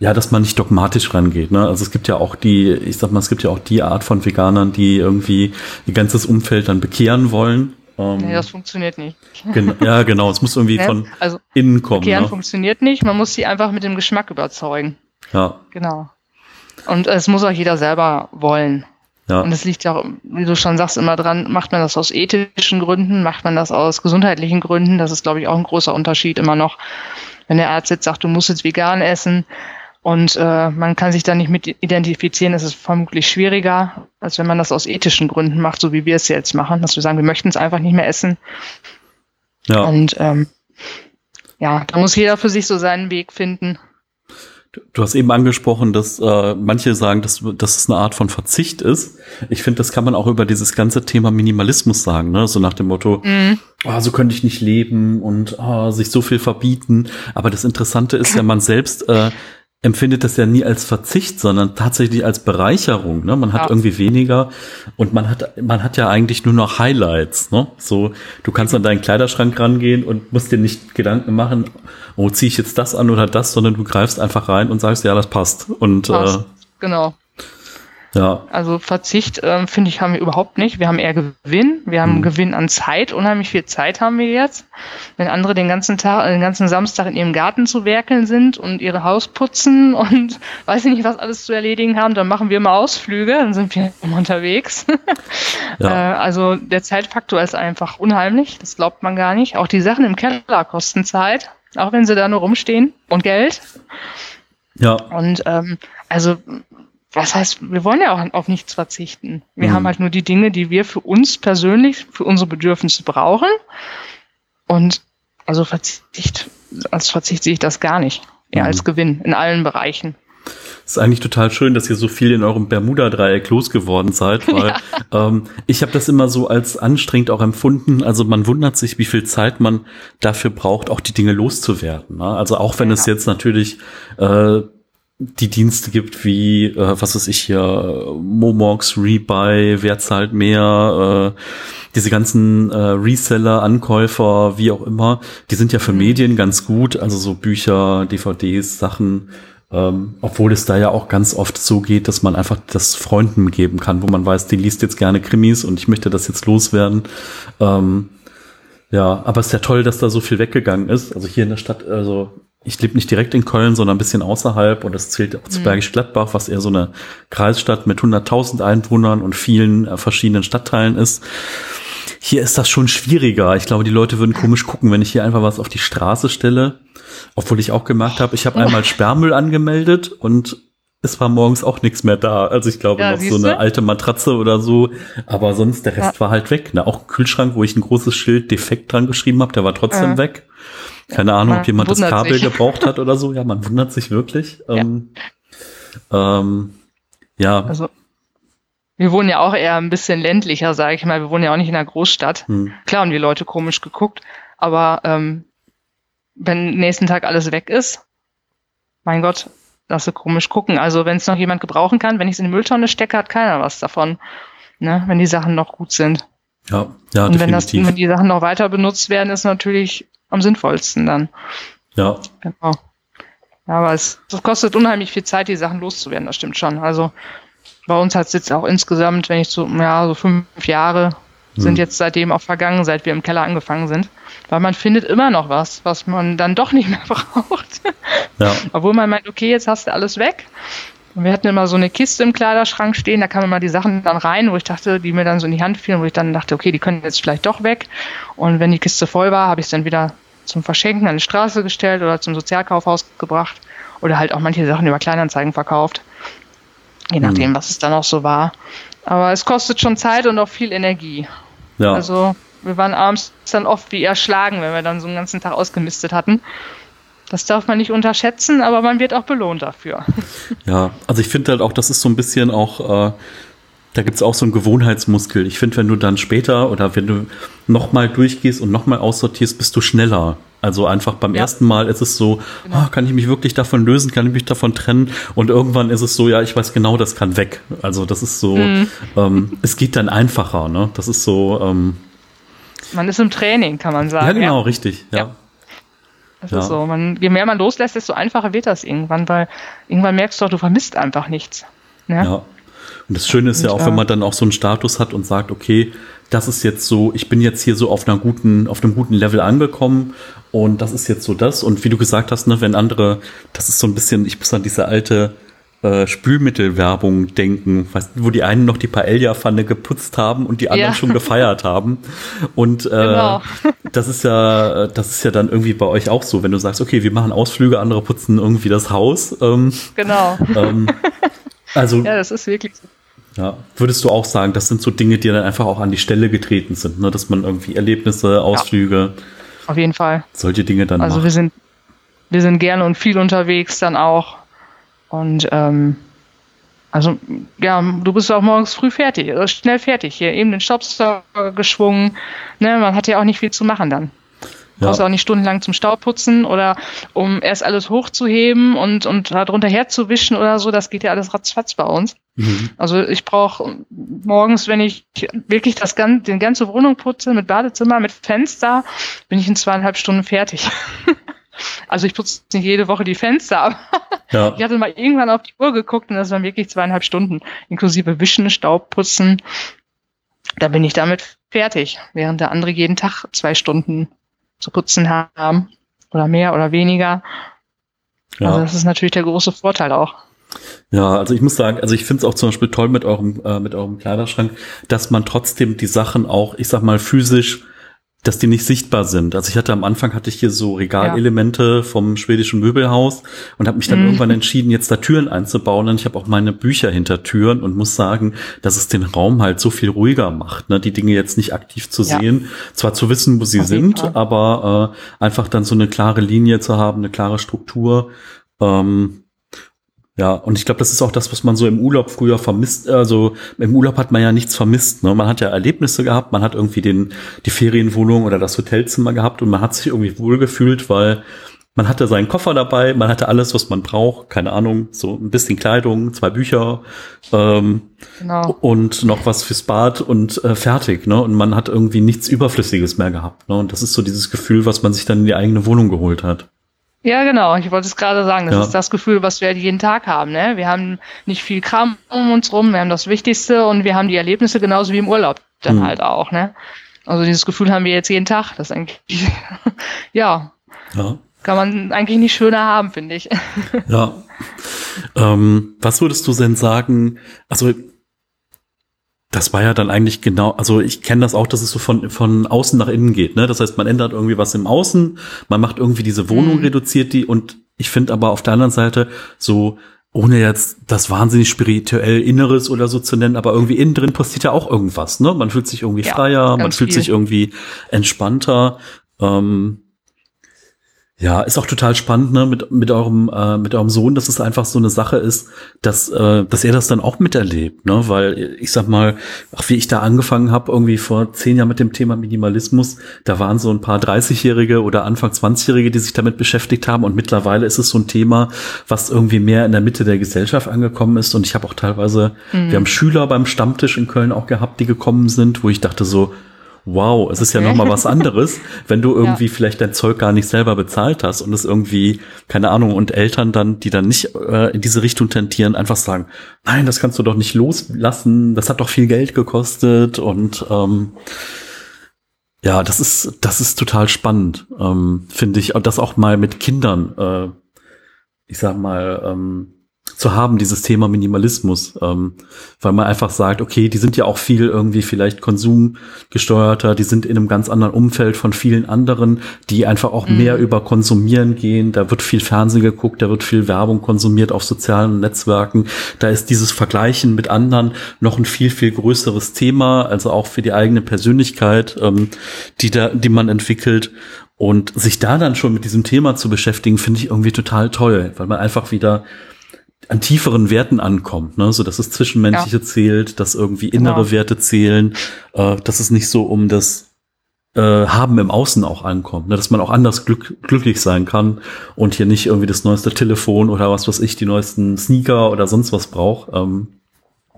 ja, dass man nicht dogmatisch rangeht. Ne? Also es gibt ja auch die, ich sag mal, es gibt ja auch die Art von Veganern, die irgendwie ihr ganzes Umfeld dann bekehren wollen. Ähm, Nee, das funktioniert nicht. gen ja, genau. Es muss irgendwie Ne? von Also innen kommen. Kehren Ne? funktioniert nicht, man muss sie einfach mit dem Geschmack überzeugen. Ja, Genau. Und es muss auch jeder selber wollen. ja, Und es liegt ja auch, wie du schon sagst, immer dran, macht man das aus ethischen Gründen, macht man das aus gesundheitlichen Gründen. Das ist, glaube ich, auch ein großer Unterschied immer noch. Wenn der Arzt jetzt sagt, du musst jetzt vegan essen und äh, man kann sich da nicht mit identifizieren, ist es vermutlich schwieriger, als wenn man das aus ethischen Gründen macht, so wie wir es jetzt machen, dass wir sagen, wir möchten es einfach nicht mehr essen. ja. Und ähm, ja, da muss jeder für sich so seinen Weg finden. Du hast eben angesprochen, dass äh, manche sagen, dass, dass es eine Art von Verzicht ist. Ich finde, das kann man auch über dieses ganze Thema Minimalismus sagen, ne? So nach dem Motto, Mhm. oh, so könnte ich nicht leben und oh, sich so viel verbieten. Aber das Interessante ist ja, man selbst äh, empfindet das ja nie als Verzicht, sondern tatsächlich als Bereicherung. Ne? Man hat Ja. irgendwie weniger und man hat, man hat ja eigentlich nur noch Highlights. Ne? So, du kannst an deinen Kleiderschrank rangehen und musst dir nicht Gedanken machen, oh, ziehe ich jetzt das an oder das, sondern du greifst einfach rein und sagst, ja, das passt. Und Passt. Genau. Äh, ja, Also Verzicht, ähm, finde ich, haben wir überhaupt nicht. Wir haben eher Gewinn. Wir haben Mhm. Gewinn an Zeit. Unheimlich viel Zeit haben wir jetzt. Wenn andere den ganzen Tag, den ganzen Samstag in ihrem Garten zu werkeln sind und ihre Haus putzen und weiß ich nicht, was alles zu erledigen haben, dann machen wir mal Ausflüge, dann sind wir immer unterwegs. Ja. Äh, also der Zeitfaktor ist einfach unheimlich. Das glaubt man gar nicht. Auch die Sachen im Keller kosten Zeit, auch wenn sie da nur rumstehen und Geld. Ja. Und ähm, also, was heißt, wir wollen ja auch auf nichts verzichten. Wir Mhm. haben halt nur die Dinge, die wir für uns persönlich, für unsere Bedürfnisse brauchen. Und also Verzicht, als Verzicht sehe ich das gar nicht. Eher Mhm. als Gewinn in allen Bereichen. ist eigentlich total schön, dass ihr so viel in eurem Bermuda-Dreieck losgeworden seid, weil ähm, ich habe das immer so als anstrengend auch empfunden. Also man wundert sich, wie viel Zeit man dafür braucht, auch die Dinge loszuwerden. Ne? Also auch wenn Ja. es jetzt natürlich äh, die Dienste gibt wie, äh, was weiß ich hier, Momox, Rebuy, wer zahlt mehr, äh, diese ganzen äh, Reseller, Ankäufer, wie auch immer, die sind ja für Mhm. Medien ganz gut, also so Bücher, DVDs, Sachen, ähm, obwohl es da ja auch ganz oft so geht, dass man einfach das Freunden geben kann, wo man weiß, die liest jetzt gerne Krimis und ich möchte das jetzt loswerden. Ähm, ja, aber es ist ja toll, dass da so viel weggegangen ist. Also hier in der Stadt, also ich lebe nicht direkt in Köln, sondern ein bisschen außerhalb und das zählt auch zu Mhm. Bergisch Gladbach, was eher so eine Kreisstadt mit 100.000 Einwohnern und vielen äh, verschiedenen Stadtteilen ist. Hier ist das schon schwieriger. Ich glaube, die Leute würden komisch gucken, wenn ich hier einfach was auf die Straße stelle. Obwohl ich auch gemerkt habe, ich habe einmal Sperrmüll angemeldet und es war morgens auch nichts mehr da. Also ich glaube Ja, noch so eine alte Matratze oder so. Aber sonst der Rest Ja. war halt weg. Ne? Auch ein Kühlschrank, wo ich ein großes Schild defekt dran geschrieben habe, der war trotzdem Ja. weg. Keine Ahnung, ob man jemand das Kabel sich. gebraucht hat oder so. Ja, man wundert sich wirklich. Ja. Ähm, ähm, ja. Also wir wohnen ja auch eher ein bisschen ländlicher, sage ich mal. Wir wohnen ja auch nicht in einer Großstadt. Hm. Klar haben die Leute komisch geguckt, aber ähm, wenn nächsten Tag alles weg ist, mein Gott, lass sie komisch gucken. Also wenn es noch jemand gebrauchen kann, wenn ich es in die Mülltonne stecke, hat keiner was davon. Ne? Wenn die Sachen noch gut sind. Ja, ja, Und wenn, das, definitiv. wenn die Sachen noch weiter benutzt werden, ist natürlich am sinnvollsten dann. ja, Genau. Ja, aber es, kostet unheimlich viel Zeit, die Sachen loszuwerden, das stimmt schon. Also bei uns hat es jetzt auch insgesamt, wenn ich so, ja, so fünf Jahre sind Hm. jetzt seitdem auch vergangen, seit wir im Keller angefangen sind. Weil man findet immer noch was, was man dann doch nicht mehr braucht. ja, Obwohl man meint, okay, jetzt hast du alles weg. Und wir hatten immer so eine Kiste im Kleiderschrank stehen, da kamen immer die Sachen dann rein, wo ich dachte, die mir dann so in die Hand fielen, wo ich dann dachte, okay, die können jetzt vielleicht doch weg. Und wenn die Kiste voll war, habe ich es dann wieder zum Verschenken an die Straße gestellt oder zum Sozialkaufhaus gebracht. Oder halt auch manche Sachen über Kleinanzeigen verkauft. Je nachdem, was es dann auch so war. Aber es kostet schon Zeit und auch viel Energie. ja. Also wir waren abends dann oft wie erschlagen, wenn wir dann so einen ganzen Tag ausgemistet hatten. Das darf man nicht unterschätzen, aber man wird auch belohnt dafür. Ja, also ich finde halt auch, das ist so ein bisschen auch, äh, da gibt's auch so einen Gewohnheitsmuskel. Ich finde, wenn du dann später oder wenn du nochmal durchgehst und nochmal aussortierst, bist du schneller. Also einfach beim Ja. ersten Mal ist es so, Genau. ah, kann ich mich wirklich davon lösen, kann ich mich davon trennen? Und irgendwann ist es so, ja, ich weiß genau, das kann weg. Also das ist so, Mhm. ähm, es geht dann einfacher, ne? Das ist so, ähm, Man ist im Training, kann man sagen. ja genau, richtig, ja. Ja. Das Ja. ist so. Man, je mehr man loslässt, desto einfacher wird das irgendwann, weil irgendwann merkst du auch, du vermisst einfach nichts. Ne? Ja. Und das Schöne ist ja Und, auch, wenn äh, man dann auch so einen Status hat und sagt, okay, das ist jetzt so, ich bin jetzt hier so auf einer guten, auf einem guten Level angekommen und das ist jetzt so das. Und wie du gesagt hast, ne, wenn andere, das ist so ein bisschen, ich muss an diese alte äh, Spülmittelwerbung denken, wo die einen noch die Paella-Pfanne geputzt haben und die anderen Ja. schon gefeiert haben. Und äh, Genau. das ist ja, das ist ja dann irgendwie bei euch auch so, wenn du sagst, okay, wir machen Ausflüge, andere putzen irgendwie das Haus. Ähm, Genau. ähm, also Ja, das ist wirklich so. ja, würdest du auch sagen, das sind so Dinge, die dann einfach auch an die Stelle getreten sind, ne? dass man irgendwie Erlebnisse, Ausflüge, Auf jeden Fall. solche Dinge dann Also wir macht. sind, wir sind gerne und viel unterwegs dann auch. Und ähm, also ja, du bist auch morgens früh fertig, äh, schnell fertig. Hier eben den Staubsauger geschwungen. Ne, man hat ja auch nicht viel zu machen dann. Du brauchst Ja. auch nicht stundenlang zum Staubputzen oder um erst alles hochzuheben und, und darunter herzuwischen oder so. Das geht ja alles ratzfatz bei uns. Mhm. Also ich brauche morgens, wenn ich wirklich das ganze, den ganze Wohnung putze mit Badezimmer, mit Fenster, bin ich in zweieinhalb Stunden fertig. also ich putze nicht jede Woche die Fenster, aber Ja, ich hatte mal irgendwann auf die Uhr geguckt und das waren wirklich zweieinhalb Stunden, inklusive Wischen, Staubputzen. Da bin ich damit fertig, während der andere jeden Tag zwei Stunden zu putzen haben oder mehr oder weniger. Also ja. das ist natürlich der große Vorteil auch. ja, also ich muss sagen, also ich finde es auch zum Beispiel toll mit eurem, äh, mit eurem Kleiderschrank, dass man trotzdem die Sachen auch, ich sag mal, physisch dass die nicht sichtbar sind. Also ich hatte am Anfang hatte ich hier so Regalelemente ja. vom schwedischen Möbelhaus und habe mich dann mhm. irgendwann entschieden, jetzt da Türen einzubauen. Und ich habe auch meine Bücher hinter Türen und muss sagen, dass es den Raum halt so viel ruhiger macht, ne? die Dinge jetzt nicht aktiv zu ja. sehen, zwar zu wissen, wo sie Auf sind, aber äh, einfach dann so eine klare Linie zu haben, eine klare Struktur. Ähm, ja, und ich glaube, das ist auch das, was man so im Urlaub früher vermisst. Also im Urlaub hat man ja nichts vermisst. Ne? Man hat ja Erlebnisse gehabt, man hat irgendwie den, die Ferienwohnung oder das Hotelzimmer gehabt und man hat sich irgendwie wohlgefühlt, weil man hatte seinen Koffer dabei, man hatte alles, was man braucht, keine Ahnung, so ein bisschen Kleidung, zwei Bücher ähm, genau. und noch was fürs Bad und äh, fertig. Ne? Und man hat irgendwie nichts Überflüssiges mehr gehabt. Ne? Und das ist so dieses Gefühl, was man sich dann in die eigene Wohnung geholt hat. Ja, genau. Ich wollte es gerade sagen. Das ja. ist das Gefühl, was wir halt jeden Tag haben. Ne? Wir haben nicht viel Kram um uns rum. Wir haben das Wichtigste und wir haben die Erlebnisse genauso wie im Urlaub dann mhm. halt auch. Ne? Also dieses Gefühl haben wir jetzt jeden Tag. Das ist eigentlich, ja, ja, kann man eigentlich nicht schöner haben, finde ich. Ja. Ähm, was würdest du denn sagen? Also das war ja dann eigentlich genau, also ich kenne das auch, dass es so von, von außen nach innen geht. Ne? Das heißt, man ändert irgendwie was im Außen, man macht irgendwie diese Wohnung, mhm. reduziert die und ich finde aber auf der anderen Seite so, ohne jetzt das wahnsinnig spirituell Inneres oder so zu nennen, aber irgendwie innen drin passiert ja auch irgendwas. Ne? Man fühlt sich irgendwie ja, freier, man fühlt viel. sich irgendwie entspannter. Ähm, ja, ist auch total spannend, ne, mit, mit eurem, äh, mit eurem Sohn, dass es einfach so eine Sache ist, dass, äh, dass er das dann auch miterlebt, ne, weil ich sag mal, auch wie ich da angefangen habe, irgendwie vor zehn Jahren mit dem Thema Minimalismus, da waren so ein paar 30-Jährige oder Anfang 20-Jährige, die sich damit beschäftigt haben und mittlerweile ist es so ein Thema, was irgendwie mehr in der Mitte der Gesellschaft angekommen ist und ich habe auch teilweise, mhm. wir haben Schüler beim Stammtisch in Köln auch gehabt, die gekommen sind, wo ich dachte so, wow, es okay. ist ja nochmal was anderes, wenn du irgendwie ja. vielleicht dein Zeug gar nicht selber bezahlt hast und es irgendwie, keine Ahnung, und Eltern dann, die dann nicht äh, in diese Richtung tendieren, einfach sagen, nein, das kannst du doch nicht loslassen, das hat doch viel Geld gekostet und ähm, ja, das ist, das ist total spannend, ähm, finde ich, das auch mal mit Kindern, äh, ich sag mal, ähm, zu haben, dieses Thema Minimalismus, ähm, weil man einfach sagt, okay, die sind ja auch viel irgendwie vielleicht konsumgesteuerter, die sind in einem ganz anderen Umfeld von vielen anderen, die einfach auch mhm. mehr über Konsumieren gehen, da wird viel Fernsehen geguckt, da wird viel Werbung konsumiert auf sozialen Netzwerken, da ist dieses Vergleichen mit anderen noch ein viel, viel größeres Thema, also auch für die eigene Persönlichkeit, ähm, die da, die man entwickelt. Und sich da dann schon mit diesem Thema zu beschäftigen, finde ich irgendwie total toll, weil man einfach wieder an tieferen Werten ankommt, ne? so dass es Zwischenmenschliche ja. zählt, dass irgendwie innere genau. Werte zählen, äh, dass es nicht so um das äh, Haben im Außen auch ankommt, ne? dass man auch anders glück glücklich sein kann und hier nicht irgendwie das neueste Telefon oder was weiß ich, die neuesten Sneaker oder sonst was braucht. Ähm,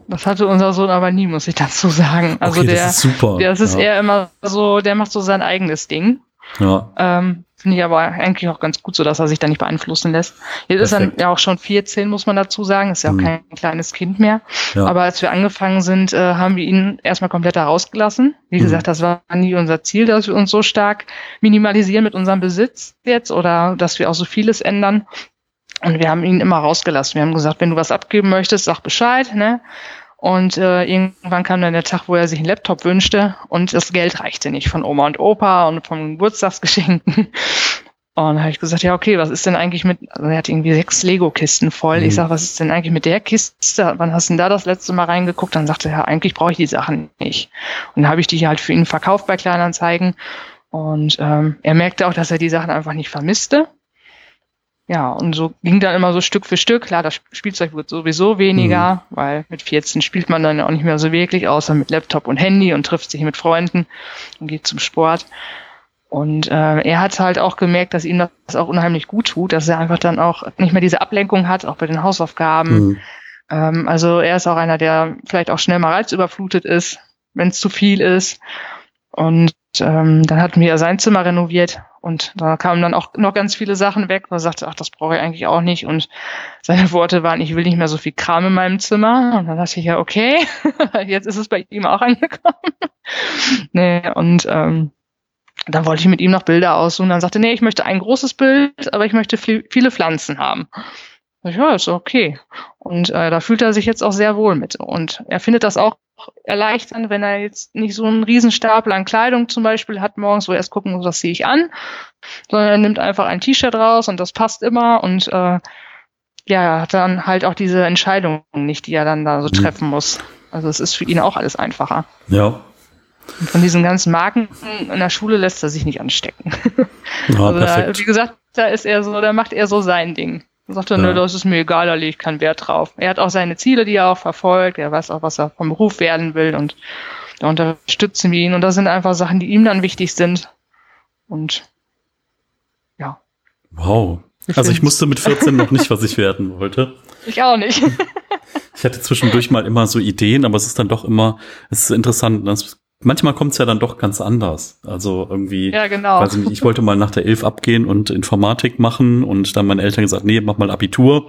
das hatte unser Sohn aber nie, muss ich dazu sagen. Also okay, der, das ist super. Der, das ist ja. eher immer so, der macht so sein eigenes Ding. Ja. Ähm, Finde ich aber eigentlich auch ganz gut so, dass er sich da nicht beeinflussen lässt. Jetzt Perfekt. ist er ja auch schon 14, muss man dazu sagen. Ist ja auch mhm. kein kleines Kind mehr. Ja. Aber als wir angefangen sind, äh, haben wir ihn erstmal komplett herausgelassen. Wie mhm. gesagt, das war nie unser Ziel, dass wir uns so stark minimalisieren mit unserem Besitz jetzt oder dass wir auch so vieles ändern. Und wir haben ihn immer rausgelassen. Wir haben gesagt, wenn du was abgeben möchtest, sag Bescheid, ne? Und äh, irgendwann kam dann der Tag, wo er sich einen Laptop wünschte und das Geld reichte nicht von Oma und Opa und vom Geburtstagsgeschenken. Und dann habe ich gesagt, ja, okay, was ist denn eigentlich mit, also er hat irgendwie sechs Lego-Kisten voll. Mhm. Ich sage, was ist denn eigentlich mit der Kiste? Wann hast du denn da das letzte Mal reingeguckt? Dann sagte er, ja, eigentlich brauche ich die Sachen nicht. Und dann habe ich die halt für ihn verkauft bei Kleinanzeigen. Und ähm, er merkte auch, dass er die Sachen einfach nicht vermisste. Ja, und so ging dann immer so Stück für Stück. Klar, das Spielzeug wird sowieso weniger, mhm. weil mit 14 spielt man dann auch nicht mehr so wirklich, außer mit Laptop und Handy und trifft sich mit Freunden und geht zum Sport. Und äh, er hat halt auch gemerkt, dass ihm das auch unheimlich gut tut, dass er einfach dann auch nicht mehr diese Ablenkung hat, auch bei den Hausaufgaben. Mhm. Ähm, also er ist auch einer, der vielleicht auch schnell mal reizüberflutet ist, wenn es zu viel ist. Und ähm, dann hatten wir sein Zimmer renoviert und da kamen dann auch noch ganz viele Sachen weg, wo er sagte, ach, das brauche ich eigentlich auch nicht. Und seine Worte waren, ich will nicht mehr so viel Kram in meinem Zimmer. Und dann dachte ich ja, okay, jetzt ist es bei ihm auch angekommen. nee, und ähm, dann wollte ich mit ihm noch Bilder aussuchen. Dann sagte, nee, ich möchte ein großes Bild, aber ich möchte viel, viele Pflanzen haben. Ja, ist okay. Und äh, da fühlt er sich jetzt auch sehr wohl mit. Und er findet das auch erleichternd, wenn er jetzt nicht so einen Riesenstapel an Kleidung zum Beispiel hat morgens, wo er erst gucken muss, was ziehe ich an, sondern er nimmt einfach ein T-Shirt raus und das passt immer und äh, ja, hat dann halt auch diese Entscheidungen nicht, die er dann da so mhm. treffen muss. Also es ist für ihn auch alles einfacher. Ja. Und von diesen ganzen Marken in der Schule lässt er sich nicht anstecken. Ja, also da, wie gesagt, da ist er so, da macht er so sein Ding. Dann sagt er, ja. nö, das ist mir egal, da lege ich keinen Wert drauf. Er hat auch seine Ziele, die er auch verfolgt. Er weiß auch, was er vom Beruf werden will und da unterstützen wir ihn. Und das sind einfach Sachen, die ihm dann wichtig sind. Und ja. Wow. Also ich musste mit 14 noch nicht, was ich werden wollte. Ich auch nicht. ich hatte zwischendurch mal immer so Ideen, aber es ist dann doch immer, es ist interessant, das manchmal kommt es ja dann doch ganz anders. Also irgendwie, ja, genau. weiß ich, nicht, ich wollte mal nach der Elf abgehen und Informatik machen und dann meine Eltern gesagt, nee, mach mal Abitur.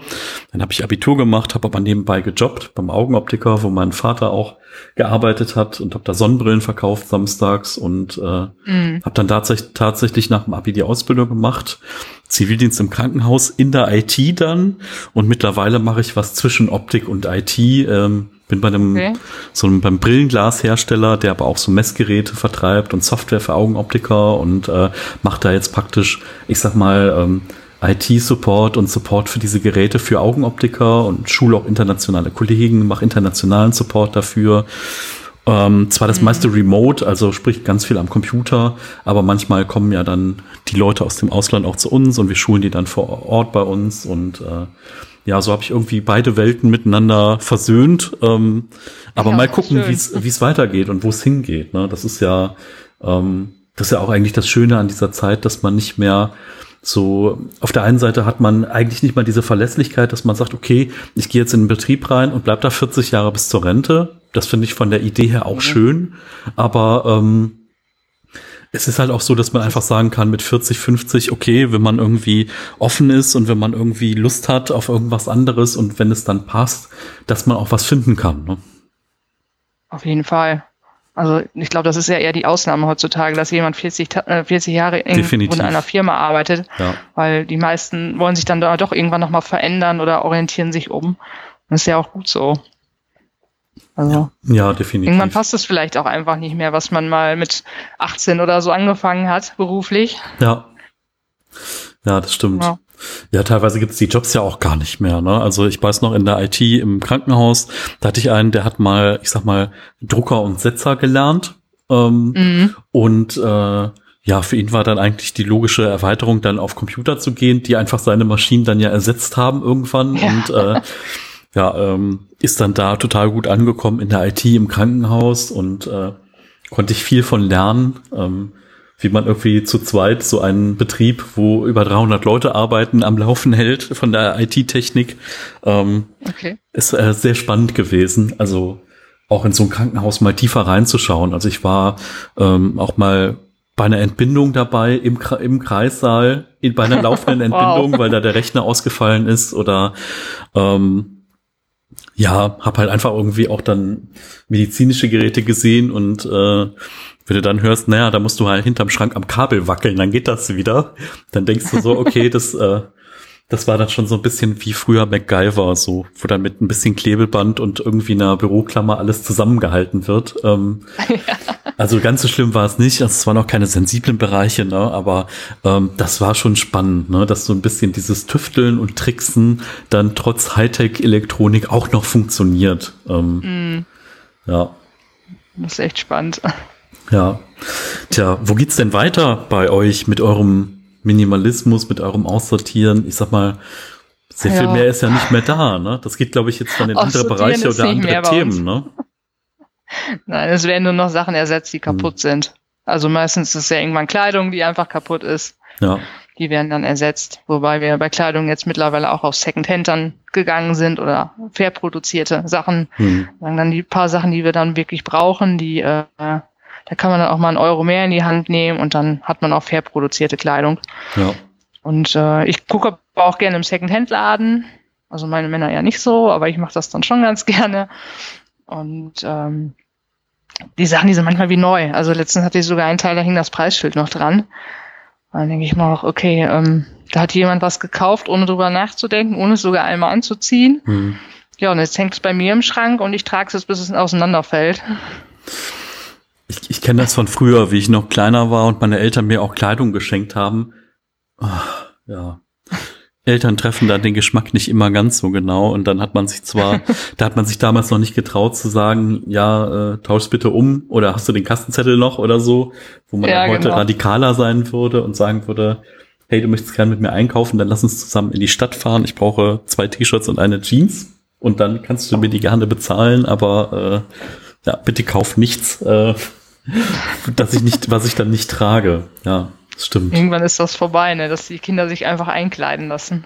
Dann habe ich Abitur gemacht, habe aber nebenbei gejobbt beim Augenoptiker, wo mein Vater auch gearbeitet hat und habe da Sonnenbrillen verkauft samstags und äh, mhm. habe dann tatsächlich, tatsächlich nach dem Abi die Ausbildung gemacht. Zivildienst im Krankenhaus in der IT dann und mittlerweile mache ich was zwischen Optik und IT. Ähm, bin bei einem, okay. so einem beim Brillenglashersteller, der aber auch so Messgeräte vertreibt und Software für Augenoptiker und äh, macht da jetzt praktisch, ich sag mal, ähm, IT-Support und Support für diese Geräte für Augenoptiker und schule auch internationale Kollegen, mache internationalen Support dafür. Ähm, zwar das mhm. meiste remote, also sprich ganz viel am Computer, aber manchmal kommen ja dann die Leute aus dem Ausland auch zu uns und wir schulen die dann vor Ort bei uns und äh, ja, so habe ich irgendwie beide Welten miteinander versöhnt. Ähm, aber ja, mal gucken, wie es weitergeht und wo es hingeht. Ne? Das ist ja, ähm, das ist ja auch eigentlich das Schöne an dieser Zeit, dass man nicht mehr so, auf der einen Seite hat man eigentlich nicht mal diese Verlässlichkeit, dass man sagt, okay, ich gehe jetzt in den Betrieb rein und bleib da 40 Jahre bis zur Rente. Das finde ich von der Idee her auch mhm. schön. Aber ähm, es ist halt auch so, dass man einfach sagen kann, mit 40, 50, okay, wenn man irgendwie offen ist und wenn man irgendwie Lust hat auf irgendwas anderes und wenn es dann passt, dass man auch was finden kann. Ne? Auf jeden Fall. Also ich glaube, das ist ja eher die Ausnahme heutzutage, dass jemand 40, 40 äh, Jahre in, in einer Firma arbeitet, ja. weil die meisten wollen sich dann da doch irgendwann nochmal verändern oder orientieren sich um. Das ist ja auch gut so. Also ja, definitiv. Irgendwann passt es vielleicht auch einfach nicht mehr, was man mal mit 18 oder so angefangen hat, beruflich. Ja. Ja, das stimmt. Ja. Ja, teilweise gibt's die Jobs ja auch gar nicht mehr. Ne? Also ich weiß noch in der IT im Krankenhaus, da hatte ich einen, der hat mal, ich sag mal, Drucker und Setzer gelernt. Ähm, mhm. Und äh, ja, für ihn war dann eigentlich die logische Erweiterung, dann auf Computer zu gehen, die einfach seine Maschinen dann ja ersetzt haben irgendwann. Ja. Und äh, ja, ähm, ist dann da total gut angekommen in der IT im Krankenhaus und äh, konnte ich viel von lernen, ähm, wie man irgendwie zu zweit so einen Betrieb, wo über 300 Leute arbeiten, am Laufen hält von der IT-Technik. Ähm, okay. Ist äh, sehr spannend gewesen. Also auch in so ein Krankenhaus mal tiefer reinzuschauen. Also ich war ähm, auch mal bei einer Entbindung dabei im, im Kreissaal, in, bei einer laufenden Entbindung, wow. weil da der Rechner ausgefallen ist oder ähm, ja, hab halt einfach irgendwie auch dann medizinische Geräte gesehen und äh, wenn du dann hörst, naja, da musst du halt hinterm Schrank am Kabel wackeln, dann geht das wieder. Dann denkst du so, okay, das äh, das war dann schon so ein bisschen wie früher MacGyver, so, wo dann mit ein bisschen Klebeband und irgendwie einer Büroklammer alles zusammengehalten wird. Ähm, ja. Also ganz so schlimm war es nicht. Also es waren auch keine sensiblen Bereiche, ne? aber ähm, das war schon spannend, ne? dass so ein bisschen dieses Tüfteln und Tricksen dann trotz Hightech-Elektronik auch noch funktioniert. Ähm, mm. Ja. Das ist echt spannend. Ja. Tja, wo geht's denn weiter bei euch mit eurem Minimalismus, mit eurem Aussortieren, ich sag mal, sehr ja. viel mehr ist ja nicht mehr da, ne? Das geht, glaube ich, jetzt dann in andere Bereiche oder andere Themen, ne? Nein, es werden nur noch Sachen ersetzt, die kaputt hm. sind. Also meistens ist es ja irgendwann Kleidung, die einfach kaputt ist. Ja. Die werden dann ersetzt. Wobei wir bei Kleidung jetzt mittlerweile auch auf Secondhand dann gegangen sind oder fair produzierte Sachen. Hm. Dann die paar Sachen, die wir dann wirklich brauchen, die äh, da kann man dann auch mal einen Euro mehr in die Hand nehmen und dann hat man auch fair produzierte Kleidung. Ja. Und äh, ich gucke auch gerne im Secondhand-Laden. Also meine Männer ja nicht so, aber ich mache das dann schon ganz gerne. Und ähm, die Sachen, die sind manchmal wie neu. Also letztens hatte ich sogar einen Teil, da hing das Preisschild noch dran. dann denke ich mal auch, okay, ähm, da hat jemand was gekauft, ohne drüber nachzudenken, ohne es sogar einmal anzuziehen. Mhm. Ja, und jetzt hängt es bei mir im Schrank und ich trage es, bis es auseinanderfällt. Ich, ich kenne das von früher, wie ich noch kleiner war und meine Eltern mir auch Kleidung geschenkt haben. Ach, ja. Eltern treffen da den Geschmack nicht immer ganz so genau und dann hat man sich zwar, da hat man sich damals noch nicht getraut zu sagen, ja, äh, tausch bitte um oder hast du den Kassenzettel noch oder so, wo man ja, heute genau. radikaler sein würde und sagen würde, hey, du möchtest gerne mit mir einkaufen, dann lass uns zusammen in die Stadt fahren. Ich brauche zwei T-Shirts und eine Jeans und dann kannst du mir die gerne bezahlen, aber äh, ja, bitte kauf nichts, äh, dass ich nicht, was ich dann nicht trage. Ja. Stimmt. Irgendwann ist das vorbei, ne? dass die Kinder sich einfach einkleiden lassen.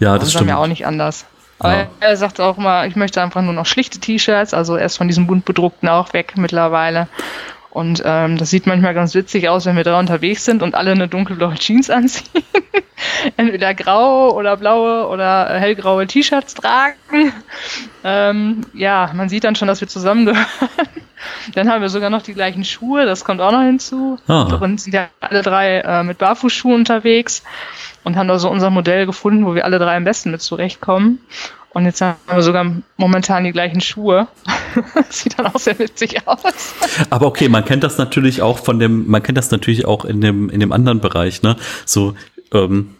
Ja, das, stimmt. Das ja auch nicht anders. Aber ja. er sagt auch immer, ich möchte einfach nur noch schlichte T-Shirts, also erst von diesem bunt bedruckten auch weg mittlerweile. Und ähm, das sieht manchmal ganz witzig aus, wenn wir da unterwegs sind und alle eine dunkelblaue Jeans anziehen. Entweder graue oder blaue oder hellgraue T-Shirts tragen. Ähm, ja, man sieht dann schon, dass wir zusammengehören. Dann haben wir sogar noch die gleichen Schuhe, das kommt auch noch hinzu. Ah. Und sind ja alle drei äh, mit Barfußschuhen unterwegs und haben da so unser Modell gefunden, wo wir alle drei am besten mit zurechtkommen. Und jetzt haben wir sogar momentan die gleichen Schuhe. Sieht dann auch sehr witzig aus. Aber okay, man kennt das natürlich auch von dem, man kennt das natürlich auch in dem, in dem anderen Bereich, ne? So, ähm,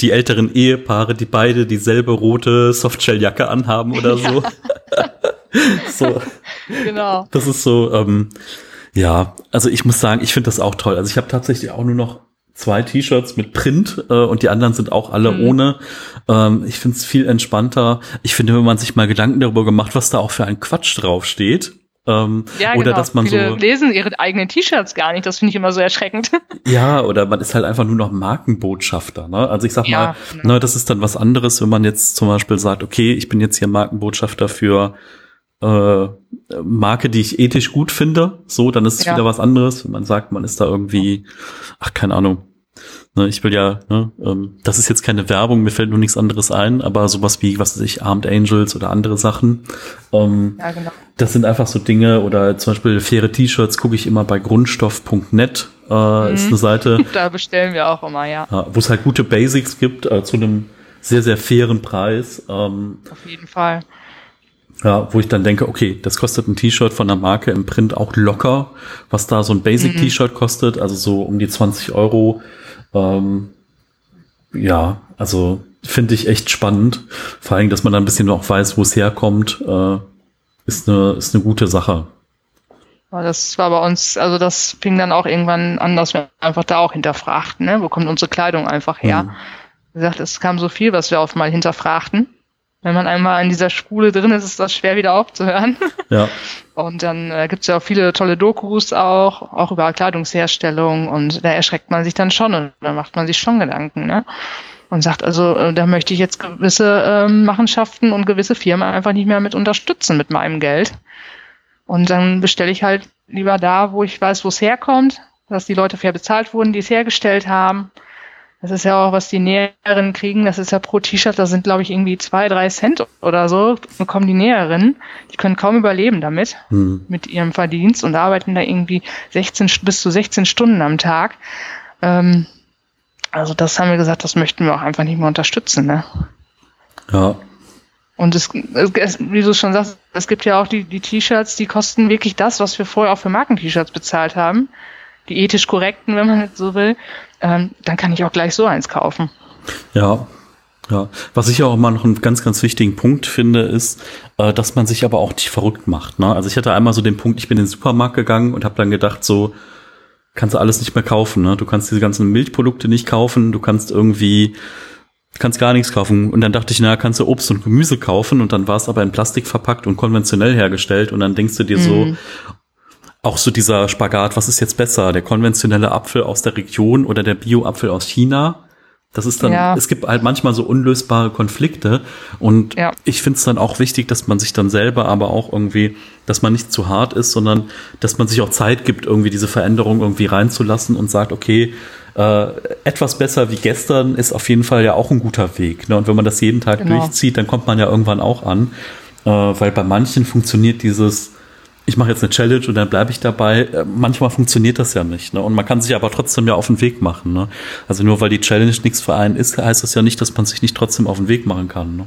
die älteren Ehepaare, die beide dieselbe rote Softshelljacke anhaben oder so. Ja. so. Genau. Das ist so, ähm, ja, also ich muss sagen, ich finde das auch toll. Also ich habe tatsächlich auch nur noch zwei T-Shirts mit Print äh, und die anderen sind auch alle mhm. ohne. Ähm, ich finde es viel entspannter. Ich finde, wenn man sich mal Gedanken darüber gemacht, was da auch für ein Quatsch draufsteht. Ähm, ja, oder genau. dass man Viele so lesen ihre eigenen T-Shirts gar nicht. Das finde ich immer so erschreckend. Ja, oder man ist halt einfach nur noch Markenbotschafter. Ne? Also ich sag ja, mal, genau. ne, das ist dann was anderes, wenn man jetzt zum Beispiel sagt, okay, ich bin jetzt hier Markenbotschafter für äh, Marke, die ich ethisch gut finde, so, dann ist es ja. wieder was anderes, wenn man sagt, man ist da irgendwie, ach, keine Ahnung. Ne, ich will ja, ne, ähm, das ist jetzt keine Werbung, mir fällt nur nichts anderes ein, aber sowas wie, was weiß ich, Armed Angels oder andere Sachen. Ähm, ja, genau. Das sind einfach so Dinge oder zum Beispiel faire T-Shirts gucke ich immer bei grundstoff.net, äh, mhm. ist eine Seite. Da bestellen wir auch immer, ja. ja Wo es halt gute Basics gibt, äh, zu einem sehr, sehr fairen Preis. Ähm, Auf jeden Fall. Ja, wo ich dann denke, okay, das kostet ein T-Shirt von der Marke im Print auch locker, was da so ein Basic-T-Shirt mhm. kostet, also so um die 20 Euro. Ähm, ja, also finde ich echt spannend. Vor allem, dass man dann ein bisschen noch weiß, wo es herkommt, äh, ist eine, ist eine gute Sache. Das war bei uns, also das fing dann auch irgendwann an, dass wir einfach da auch hinterfragten, ne? wo kommt unsere Kleidung einfach her? Mhm. Wie gesagt, es kam so viel, was wir auf mal hinterfragten wenn man einmal in dieser Spule drin ist, ist das schwer wieder aufzuhören. Ja. Und dann äh, gibt es ja auch viele tolle Dokus auch, auch über Kleidungsherstellung und da erschreckt man sich dann schon und da macht man sich schon Gedanken, ne? Und sagt also, äh, da möchte ich jetzt gewisse ähm, Machenschaften und gewisse Firmen einfach nicht mehr mit unterstützen mit meinem Geld. Und dann bestelle ich halt lieber da, wo ich weiß, wo es herkommt, dass die Leute fair bezahlt wurden, die es hergestellt haben das ist ja auch, was die Näherinnen kriegen. Das ist ja pro T-Shirt, da sind, glaube ich, irgendwie zwei, drei Cent oder so, bekommen die Näherinnen. Die können kaum überleben damit, hm. mit ihrem Verdienst und arbeiten da irgendwie 16, bis zu 16 Stunden am Tag. Ähm, also das haben wir gesagt, das möchten wir auch einfach nicht mehr unterstützen. Ne? Ja. Und es, es, wie du schon sagst, es gibt ja auch die, die T-Shirts, die kosten wirklich das, was wir vorher auch für Marken-T-Shirts bezahlt haben. Die ethisch korrekten, wenn man so will ähm, dann kann ich auch gleich so eins kaufen. Ja, ja, was ich auch immer noch einen ganz, ganz wichtigen Punkt finde, ist, äh, dass man sich aber auch nicht verrückt macht. Ne? Also ich hatte einmal so den Punkt, ich bin in den Supermarkt gegangen und habe dann gedacht, so kannst du alles nicht mehr kaufen. Ne? Du kannst diese ganzen Milchprodukte nicht kaufen, du kannst irgendwie kannst gar nichts kaufen. Und dann dachte ich, na, kannst du Obst und Gemüse kaufen und dann war es aber in Plastik verpackt und konventionell hergestellt und dann denkst du dir mhm. so, auch so dieser Spagat, was ist jetzt besser, der konventionelle Apfel aus der Region oder der Bio-Apfel aus China? Das ist dann, ja. es gibt halt manchmal so unlösbare Konflikte und ja. ich finde es dann auch wichtig, dass man sich dann selber aber auch irgendwie, dass man nicht zu hart ist, sondern dass man sich auch Zeit gibt, irgendwie diese Veränderung irgendwie reinzulassen und sagt, okay, äh, etwas besser wie gestern ist auf jeden Fall ja auch ein guter Weg. Ne? Und wenn man das jeden Tag genau. durchzieht, dann kommt man ja irgendwann auch an, äh, weil bei manchen funktioniert dieses ich mache jetzt eine Challenge und dann bleibe ich dabei. Äh, manchmal funktioniert das ja nicht. Ne? Und man kann sich aber trotzdem ja auf den Weg machen. Ne? Also nur weil die Challenge nichts für einen ist, heißt das ja nicht, dass man sich nicht trotzdem auf den Weg machen kann. Ne?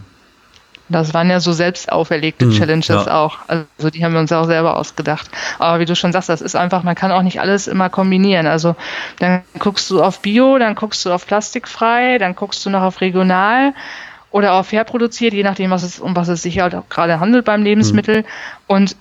Das waren ja so selbst auferlegte hm, Challenges ja. auch. Also die haben wir uns auch selber ausgedacht. Aber wie du schon sagst, das ist einfach, man kann auch nicht alles immer kombinieren. Also dann guckst du auf Bio, dann guckst du auf plastikfrei, dann guckst du noch auf regional oder auf fair produziert, je nachdem, was es, um was es sich halt auch gerade handelt beim Lebensmittel. Hm. Und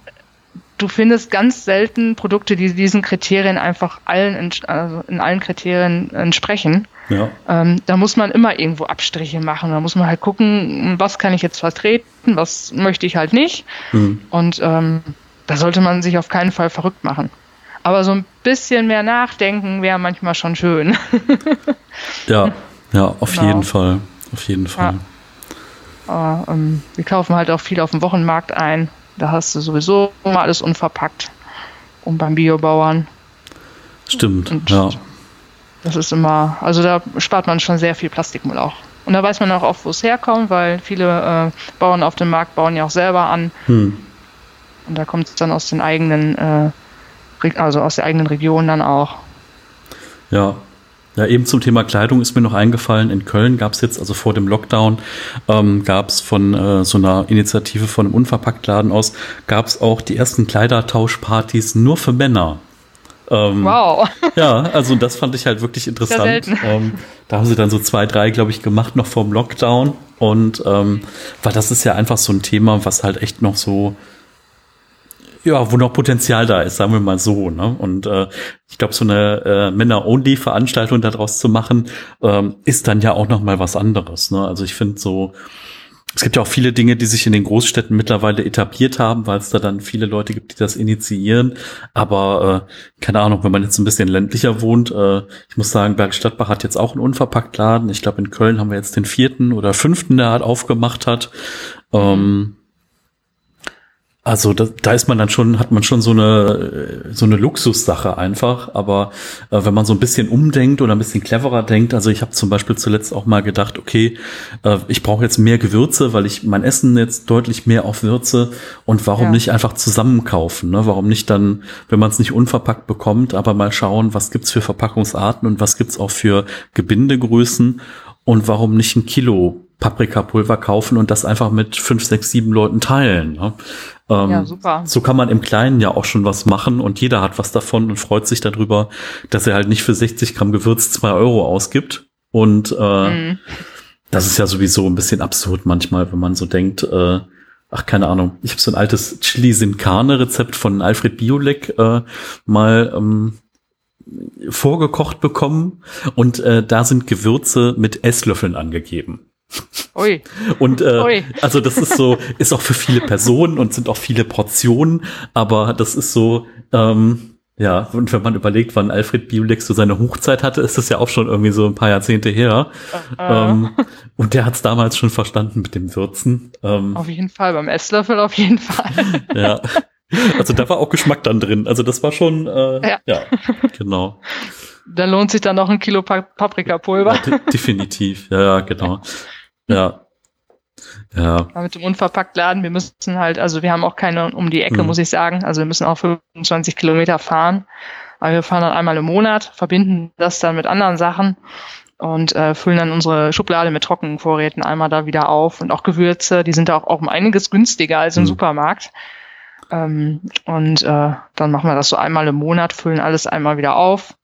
du findest ganz selten Produkte, die diesen Kriterien einfach allen, also in allen Kriterien entsprechen. Ja. Ähm, da muss man immer irgendwo Abstriche machen. Da muss man halt gucken, was kann ich jetzt vertreten, was möchte ich halt nicht. Mhm. Und ähm, da sollte man sich auf keinen Fall verrückt machen. Aber so ein bisschen mehr nachdenken wäre manchmal schon schön. ja, ja, auf genau. jeden Fall. Auf jeden Fall. Ja. Aber, ähm, wir kaufen halt auch viel auf dem Wochenmarkt ein. Da hast du sowieso immer alles unverpackt. Und beim Biobauern. Stimmt, und ja. Das ist immer, also da spart man schon sehr viel Plastikmüll auch. Und da weiß man auch oft, wo es herkommt, weil viele äh, Bauern auf dem Markt bauen ja auch selber an. Hm. Und da kommt es dann aus den eigenen, äh, also aus der eigenen Region dann auch. Ja. Ja, eben zum Thema Kleidung ist mir noch eingefallen. In Köln gab es jetzt, also vor dem Lockdown, ähm, gab es von äh, so einer Initiative von einem Unverpacktladen aus, gab es auch die ersten Kleidertauschpartys nur für Männer. Ähm, wow. Ja, also das fand ich halt wirklich interessant. Ähm, da haben sie dann so zwei, drei, glaube ich, gemacht noch vorm Lockdown. Und ähm, weil das ist ja einfach so ein Thema, was halt echt noch so, ja, wo noch Potenzial da ist, sagen wir mal so. Ne? Und äh, ich glaube, so eine äh, Männer-Only-Veranstaltung daraus zu machen, ähm, ist dann ja auch noch mal was anderes. Ne? Also ich finde so, es gibt ja auch viele Dinge, die sich in den Großstädten mittlerweile etabliert haben, weil es da dann viele Leute gibt, die das initiieren. Aber äh, keine Ahnung, wenn man jetzt ein bisschen ländlicher wohnt, äh, ich muss sagen, Bergstadtbach hat jetzt auch einen Unverpacktladen. Ich glaube, in Köln haben wir jetzt den vierten oder fünften, der halt aufgemacht hat. Ähm, also da, da ist man dann schon, hat man schon so eine so eine Luxussache einfach. Aber äh, wenn man so ein bisschen umdenkt oder ein bisschen cleverer denkt, also ich habe zum Beispiel zuletzt auch mal gedacht, okay, äh, ich brauche jetzt mehr Gewürze, weil ich mein Essen jetzt deutlich mehr auf Würze und warum ja. nicht einfach zusammenkaufen? Ne? Warum nicht dann, wenn man es nicht unverpackt bekommt, aber mal schauen, was gibt's für Verpackungsarten und was gibt's auch für Gebindegrößen und warum nicht ein Kilo Paprikapulver kaufen und das einfach mit fünf, sechs, sieben Leuten teilen. Ne? Ähm, ja, super. So kann man im Kleinen ja auch schon was machen und jeder hat was davon und freut sich darüber, dass er halt nicht für 60 Gramm Gewürz zwei Euro ausgibt. Und äh, mhm. das ist ja sowieso ein bisschen absurd manchmal, wenn man so denkt, äh, ach keine Ahnung, ich habe so ein altes Chili Sin Carne Rezept von Alfred Biolek äh, mal ähm, vorgekocht bekommen und äh, da sind Gewürze mit Esslöffeln angegeben. Ui. Und äh, Ui. also das ist so, ist auch für viele Personen und sind auch viele Portionen, aber das ist so, ähm, ja, und wenn man überlegt, wann Alfred Biolek so seine Hochzeit hatte, ist das ja auch schon irgendwie so ein paar Jahrzehnte her. Uh ähm, und der hat es damals schon verstanden mit dem Würzen. Ähm, auf jeden Fall, beim Esslöffel auf jeden Fall. ja. Also da war auch Geschmack dann drin. Also das war schon, äh, ja. ja, genau. Da lohnt sich dann noch ein Kilo Paprikapulver. Ja, de definitiv, ja, ja, genau. Ja. Ja. mit dem Unverpacktladen, wir müssen halt, also wir haben auch keine um die Ecke, mhm. muss ich sagen. Also wir müssen auch 25 Kilometer fahren. Aber wir fahren dann einmal im Monat, verbinden das dann mit anderen Sachen und äh, füllen dann unsere Schublade mit Trockenvorräten einmal da wieder auf und auch Gewürze, die sind da auch, auch um einiges günstiger als im mhm. Supermarkt. Ähm, und äh, dann machen wir das so einmal im Monat, füllen alles einmal wieder auf.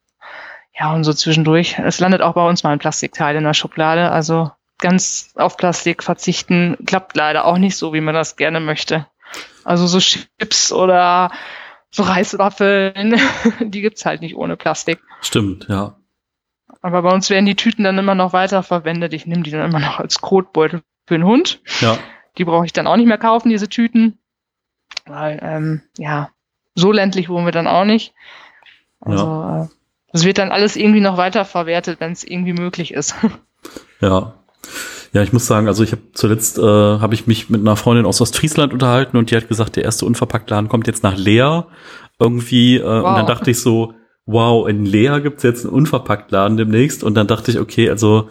Ja, und so zwischendurch. Es landet auch bei uns mal ein Plastikteil in der Schublade. Also ganz auf Plastik verzichten klappt leider auch nicht so, wie man das gerne möchte. Also so Chips oder so Reiswaffeln, die gibt's halt nicht ohne Plastik. Stimmt, ja. Aber bei uns werden die Tüten dann immer noch weiter verwendet. Ich nehme die dann immer noch als Kotbeutel für den Hund. Ja. Die brauche ich dann auch nicht mehr kaufen, diese Tüten. Weil, ähm, ja, so ländlich wohnen wir dann auch nicht. Also, ja. äh, es wird dann alles irgendwie noch weiter verwertet, wenn es irgendwie möglich ist. Ja, ja, ich muss sagen, also ich habe zuletzt äh, habe ich mich mit einer Freundin aus Ostfriesland unterhalten und die hat gesagt, der erste Unverpacktladen kommt jetzt nach Leer irgendwie äh, wow. und dann dachte ich so, wow, in Leer gibt's jetzt einen Unverpacktladen demnächst und dann dachte ich, okay, also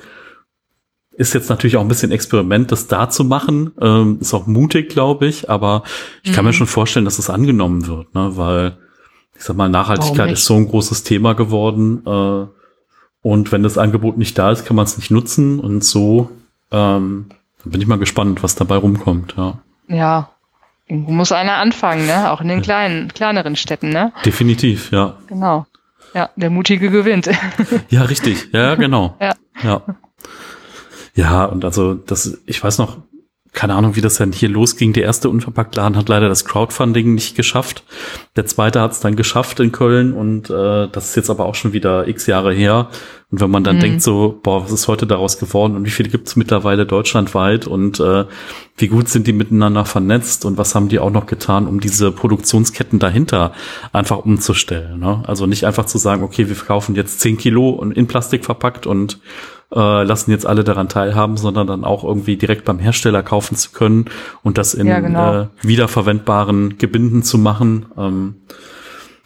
ist jetzt natürlich auch ein bisschen Experiment, das da zu machen. Ähm, ist auch mutig, glaube ich, aber ich kann mir Mhm. schon vorstellen, dass es angenommen wird, ne? weil ich sag mal, Nachhaltigkeit ist so ein großes Thema geworden. Äh, und wenn das Angebot nicht da ist, kann man es nicht nutzen. Und so ähm, dann bin ich mal gespannt, was dabei rumkommt. Ja, Ja. Irgendwo muss einer anfangen, ne? Auch in den kleinen, kleineren Städten, ne? definitiv, ja. Genau. Ja, der Mutige gewinnt. Ja, richtig. Ja, genau. Ja. Ja. Ja, und also das, ich weiß noch, keine Ahnung, wie das dann hier losging. Der erste Unverpacktladen hat leider das Crowdfunding nicht geschafft. Der zweite hat es dann geschafft in Köln und äh, das ist jetzt aber auch schon wieder x Jahre her. Und wenn man dann Mhm. denkt so, boah, was ist heute daraus geworden und wie viele gibt es mittlerweile deutschlandweit und äh, wie gut sind die miteinander vernetzt und was haben die auch noch getan, um diese Produktionsketten dahinter einfach umzustellen. Ne? Also nicht einfach zu sagen, okay, wir verkaufen jetzt 10 Kilo und in Plastik verpackt und äh, lassen jetzt alle daran teilhaben, sondern dann auch irgendwie direkt beim Hersteller kaufen zu können und das in Ja, genau. äh, wiederverwendbaren Gebinden zu machen. Ähm,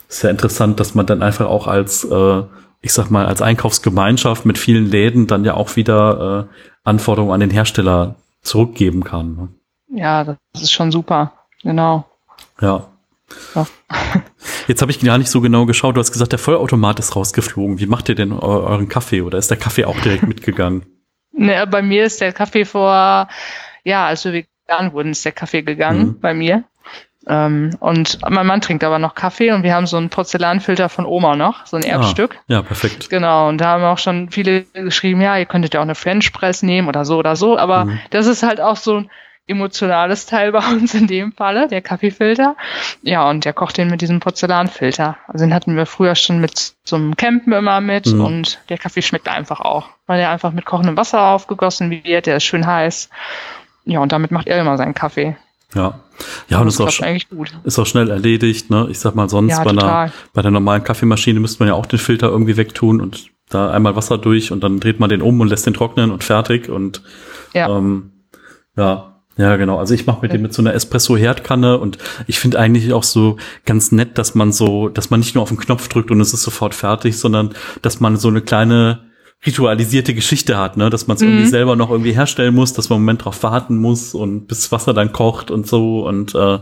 ist ja interessant, dass man dann einfach auch als, äh, ich sag mal, als Einkaufsgemeinschaft mit vielen Läden dann ja auch wieder äh, Anforderungen an den Hersteller zurückgeben kann. Ne? Ja, das ist schon super. Genau. Ja. Ja. Jetzt habe ich gar nicht so genau geschaut. Du hast gesagt, der Vollautomat ist rausgeflogen. Wie macht ihr denn eu euren Kaffee? Oder ist der Kaffee auch direkt mitgegangen? Ne, bei mir ist der Kaffee vor, ja, als wir vegan wurden, ist der Kaffee gegangen Mhm. bei mir. Ähm, und mein Mann trinkt aber noch Kaffee und wir haben so einen Porzellanfilter von Oma noch, so ein Erbstück. Ja, perfekt. Genau, und da haben auch schon viele geschrieben, ja, ihr könntet ja auch eine French Press nehmen oder so oder so, aber Mhm. das ist halt auch so ein emotionales Teil bei uns in dem Falle, der Kaffeefilter. Ja, und der kocht den mit diesem Porzellanfilter. Also den hatten wir früher schon mit zum Campen immer mit Mhm. und der Kaffee schmeckt einfach auch, weil der einfach mit kochendem Wasser aufgegossen wird, der ist schön heiß. Ja, und damit macht er immer seinen Kaffee. Ja. Ja, und das ist auch, eigentlich gut. ist auch schnell erledigt. Ne? Ich sag mal, sonst Ja, bei, einer, bei der normalen Kaffeemaschine müsste man ja auch den Filter irgendwie wegtun und da einmal Wasser durch und dann dreht man den um und lässt den trocknen und fertig. Und Ja. ähm, ja, ja, genau. Also ich mache mit dem mit so einer Espresso-Herdkanne und ich finde eigentlich auch so ganz nett, dass man so, dass man nicht nur auf den Knopf drückt und es ist sofort fertig, sondern dass man so eine kleine ritualisierte Geschichte hat, ne, dass man es irgendwie Mhm. selber noch irgendwie herstellen muss, dass man einen Moment drauf warten muss und bis Wasser dann kocht und so und äh,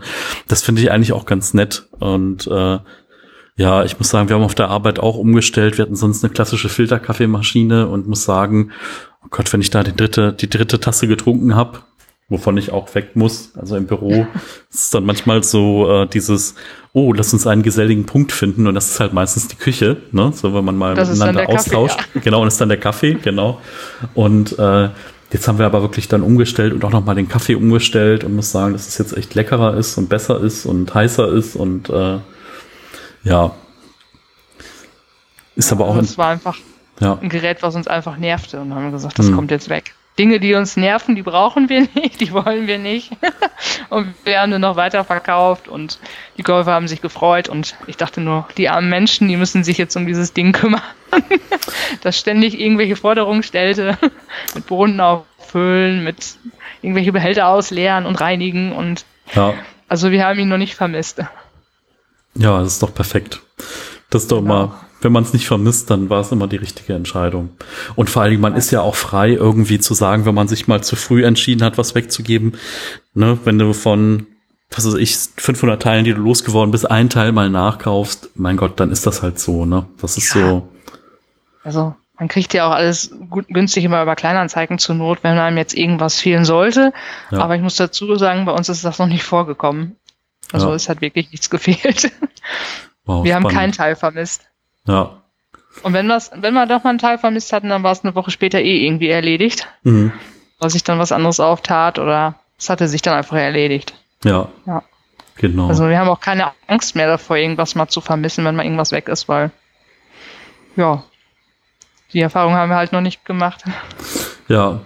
das finde ich eigentlich auch ganz nett und äh, ja, ich muss sagen, wir haben auf der Arbeit auch umgestellt. Wir hatten sonst eine klassische Filterkaffeemaschine und muss sagen, oh Gott, wenn ich da die dritte, die dritte Tasse getrunken habe, wovon ich auch weg muss, also im Büro, ist dann manchmal so äh, dieses, oh, lass uns einen geselligen Punkt finden und das ist halt meistens die Küche, ne? So, wenn man mal Das miteinander der Kaffee, austauscht. Genau, und das ist dann der Kaffee, genau. Und äh, jetzt haben wir aber wirklich dann umgestellt und auch nochmal den Kaffee umgestellt und muss sagen, dass es jetzt echt leckerer ist und besser ist und heißer ist und äh, ja. Ist aber auch Es war einfach ja, ein Gerät, was uns einfach nervte und haben gesagt, das Mhm. kommt jetzt weg. Dinge, die uns nerven, die brauchen wir nicht, die wollen wir nicht. und wir haben dann noch weiter verkauft und die Käufer haben sich gefreut und ich dachte nur, die armen Menschen, die müssen sich jetzt um dieses Ding kümmern, das ständig irgendwelche Forderungen stellte, mit Brunnen auffüllen, mit irgendwelche Behälter ausleeren und reinigen und ja, also wir haben ihn noch nicht vermisst. ja, das ist doch perfekt. Das ist doch Genau. immer, wenn man es nicht vermisst, dann war es immer die richtige Entscheidung. Und vor allen Dingen, man ist ja auch frei, irgendwie zu sagen, wenn man sich mal zu früh entschieden hat, was wegzugeben. Ne, wenn du von, was weiß ich, 500 Teilen, die du losgeworden bist, ein Teil mal nachkaufst, mein Gott, dann ist das halt so, ne? Das ist Ja. so, Also man kriegt ja auch alles gut, günstig immer über Kleinanzeigen zur Not, wenn einem jetzt irgendwas fehlen sollte. Ja. Aber ich muss dazu sagen, bei uns ist das noch nicht vorgekommen. Also Ja. es hat wirklich nichts gefehlt. wow, Wir haben spannend. keinen Teil vermisst. Ja. Und wenn, was, wenn wir doch mal einen Teil vermisst hatten, dann war es eine Woche später eh irgendwie erledigt. Mhm. Weil sich dann was anderes auftat oder es hatte sich dann einfach erledigt. Ja. Ja. Genau. Also wir haben auch keine Angst mehr davor, irgendwas mal zu vermissen, wenn mal irgendwas weg ist, weil ja, die Erfahrung haben wir halt noch nicht gemacht. Ja.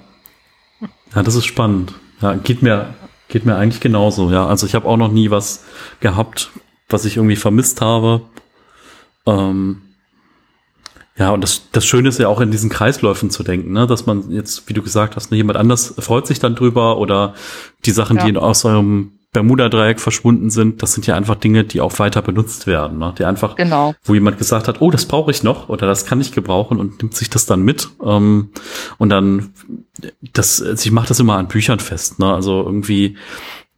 Ja, das ist spannend. Ja, geht mir, geht mir eigentlich genauso. Ja, also ich habe auch noch nie was gehabt, was ich irgendwie vermisst habe. Ähm, ja, und das, das Schöne ist ja auch in diesen Kreisläufen zu denken, ne? dass man jetzt, wie du gesagt hast, ne, jemand anders freut sich dann drüber oder die Sachen, Ja. die aus eurem Bermuda-Dreieck verschwunden sind, das sind ja einfach Dinge, die auch weiter benutzt werden. Ne? Die einfach, genau. wo jemand gesagt hat, oh, das brauche ich noch oder das kann ich gebrauchen und nimmt sich das dann mit. Ähm, und dann, das, also ich mache das immer an Büchern fest. Ne? Also irgendwie